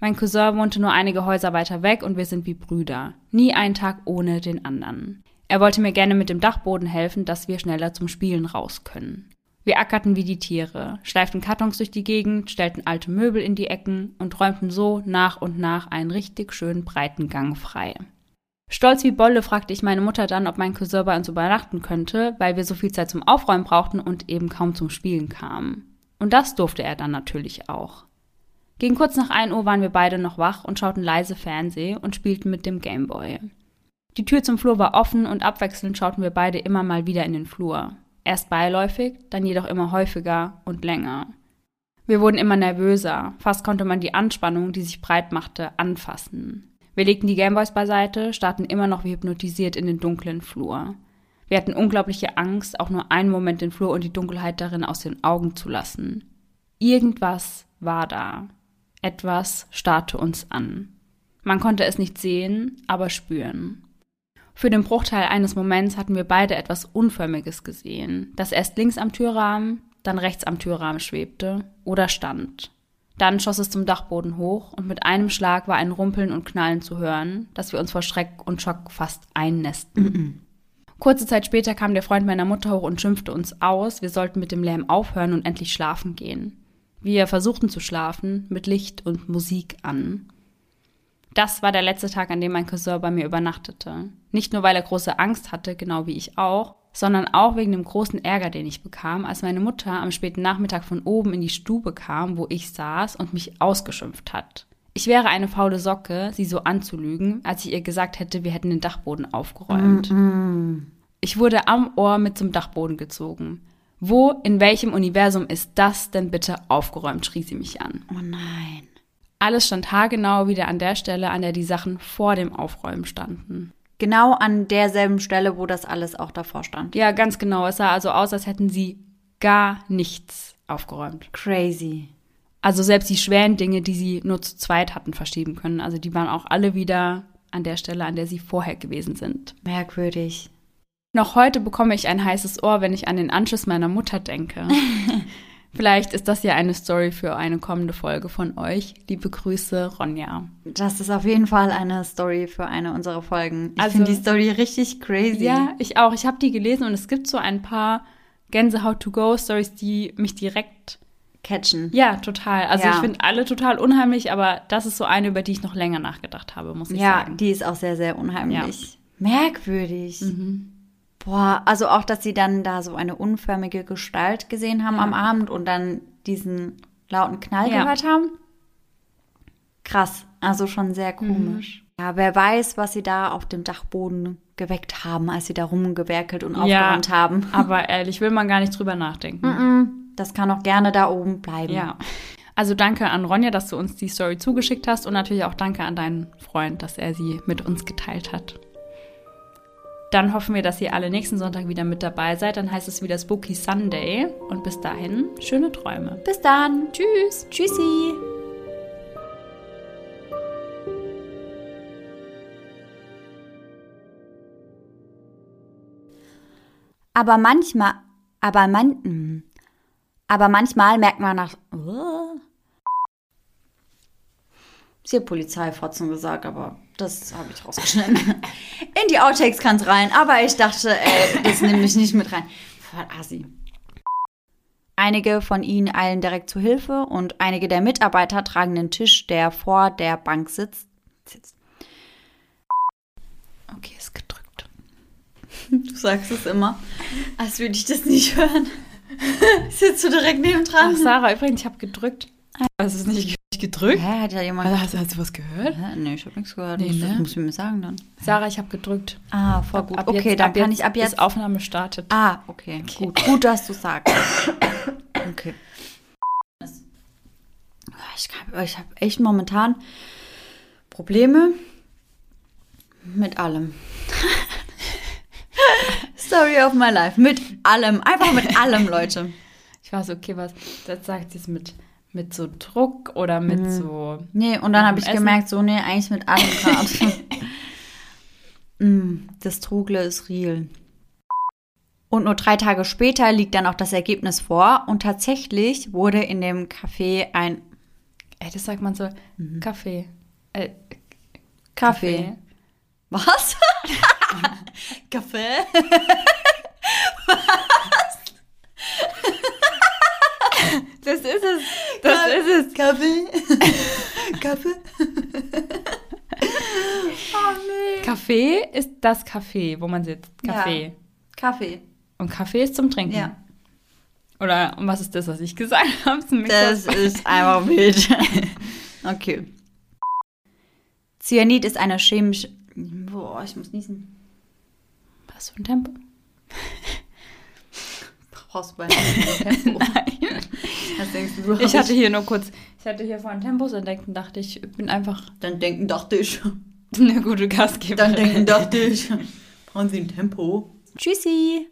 Mein Cousin wohnte nur einige Häuser weiter weg und wir sind wie Brüder. Nie einen Tag ohne den anderen. Er wollte mir gerne mit dem Dachboden helfen, dass wir schneller zum Spielen raus können. Wir ackerten wie die Tiere, schleiften Kartons durch die Gegend, stellten alte Möbel in die Ecken und räumten so nach und nach einen richtig schönen breiten Gang frei. Stolz wie Bolle fragte ich meine Mutter dann, ob mein Cousin bei uns übernachten könnte, weil wir so viel Zeit zum Aufräumen brauchten und eben kaum zum Spielen kamen. Und das durfte er dann natürlich auch. Gegen kurz nach 1 Uhr waren wir beide noch wach und schauten leise Fernseh und spielten mit dem Gameboy. Die Tür zum Flur war offen und abwechselnd schauten wir beide immer mal wieder in den Flur. Erst beiläufig, dann jedoch immer häufiger und länger. Wir wurden immer nervöser, fast konnte man die Anspannung, die sich breit machte, anfassen. Wir legten die Gameboys beiseite, starrten immer noch wie hypnotisiert in den dunklen Flur. Wir hatten unglaubliche Angst, auch nur einen Moment den Flur und die Dunkelheit darin aus den Augen zu lassen. Irgendwas war da. Etwas starrte uns an. Man konnte es nicht sehen, aber spüren. Für den Bruchteil eines Moments hatten wir beide etwas Unförmiges gesehen, das erst links am Türrahmen, dann rechts am Türrahmen schwebte oder stand. Dann schoss es zum Dachboden hoch und mit einem Schlag war ein Rumpeln und Knallen zu hören, dass wir uns vor Schreck und Schock fast einnässten. Kurze Zeit später kam der Freund meiner Mutter hoch und schimpfte uns aus, wir sollten mit dem Lärm aufhören und endlich schlafen gehen. Wir versuchten zu schlafen, mit Licht und Musik an. Das war der letzte Tag, an dem mein Cousin bei mir übernachtete. Nicht nur, weil er große Angst hatte, genau wie ich auch, sondern auch wegen dem großen Ärger, den ich bekam, als meine Mutter am späten Nachmittag von oben in die Stube kam, wo ich saß und mich ausgeschimpft hat. Ich wäre eine faule Socke, sie so anzulügen, als ich ihr gesagt hätte, wir hätten den Dachboden aufgeräumt. Ich wurde am Ohr mit zum Dachboden gezogen. Wo, in welchem Universum ist das denn bitte aufgeräumt, schrie sie mich an. Oh nein. Alles stand haargenau wieder an der Stelle, an der die Sachen vor dem Aufräumen standen. Genau an derselben Stelle, wo das alles auch davor stand. Ja, ganz genau. Es sah also aus, als hätten sie gar nichts aufgeräumt. Crazy. Also selbst die schweren Dinge, die sie nur zu zweit hatten verschieben können, also die waren auch alle wieder an der Stelle, an der sie vorher gewesen sind. Merkwürdig. Noch heute bekomme ich ein heißes Ohr, wenn ich an den Anschluss meiner Mutter denke. (laughs) Vielleicht ist das ja eine Story für eine kommende Folge von euch. Liebe Grüße, Ronja. Das ist auf jeden Fall eine Story für eine unserer Folgen. Ich Also- finde die Story richtig crazy. Ja, ich auch. Ich habe die gelesen und es gibt so ein paar Gänsehaut-to-go-Stories, die mich direkt. Catchen. Ja, total. Also Ja. ich finde alle total unheimlich, aber das ist so eine, über die ich noch länger nachgedacht habe, muss ich Ja, sagen. die ist auch sehr, sehr unheimlich. Merkwürdig. Boah, also auch, dass sie dann da so eine unförmige Gestalt gesehen haben am Abend und dann diesen lauten Knall Ja. gehört haben. Krass, also schon sehr komisch. Ja, wer weiß, was sie da auf dem Dachboden geweckt haben, als sie da rumgewerkelt und aufgeräumt haben. (laughs) Aber ehrlich, will man gar nicht drüber nachdenken. Mm, Das kann auch gerne da oben bleiben. Ja. Also danke an Ronja, dass du uns die Story zugeschickt hast und natürlich auch danke an deinen Freund, dass er sie mit uns geteilt hat. Dann hoffen wir, dass ihr alle nächsten Sonntag wieder mit dabei seid. Dann heißt es wieder Spooky Sunday. Und bis dahin, schöne Träume. Bis dann. Tschüss. Tschüssi. Aber manchmal, aber man, mm. aber manchmal merkt man nach, Sie hat Polizeifotzen gesagt, aber das habe ich rausgeschnitten. (laughs) In die Outtakes kann es rein, aber ich dachte, ey, das nehme ich nicht mit rein. Voll assi. Einige von ihnen eilen direkt zu Hilfe und einige der Mitarbeiter tragen den Tisch, der vor der Bank sitzt. sitzt. Okay, ist gedrückt. (laughs) Du sagst es immer, als würde ich das nicht hören. (laughs) Sitzt du direkt neben dran? Ach, Sarah, übrigens, ich habe gedrückt. Du es nicht gedrückt? Hä, hat ja jemand. Also, hast, hast du was gehört? Hä? Nee, ich habe nichts gehört. Nee, ne? musst du mir sagen dann. Sarah, ich habe gedrückt. Ah, voll Ab- gut. ab okay, jetzt- dann kann jetzt ich ab jetzt. Ist Aufnahme startet. Ah, okay. Gut, gut, dass du sagst. Okay. Ich habe ich hab echt momentan Probleme mit allem. (laughs) Story of my life. Mit allem. Einfach mit allem, Leute. Ich war so, okay, was, das sagt sie es mit, mit so Druck oder mit Mhm. so. Nee, und dann habe ich Essen. gemerkt, so, nee, eigentlich mit allem (laughs) gerade. Mm, das Trugle ist real. Und nur drei Tage später liegt dann auch das Ergebnis vor. Und tatsächlich wurde in dem Café ein Ey, das sagt man so, Kaffee. Äh, Kaffee. Was? (laughs) Kaffee? (laughs) (laughs) Das ist es. Das ist es. Kaffee? (laughs) Kaffee? oh nee. Kaffee ist das Café, wo man sitzt. Kaffee. Ja. Kaffee. Und Kaffee ist zum Trinken. Ja. Oder und was ist das, was ich gesagt (laughs) habe? Das aus- ist einfach wild. okay. Cyanid ist eine chemische. Boah, ich muss niesen. Was für ein Tempo? Brauchst du bei Tempo? Nein. Was denkst du? Ich hatte hier nur kurz, ich hatte hier vorhin Tempos entdeckt und dachte, ich bin einfach Dann denken, dachte ich. (laughs) eine gute Gastgeberin. Dann denken, dachte ich. Brauchen Sie ein Tempo? Tschüssi.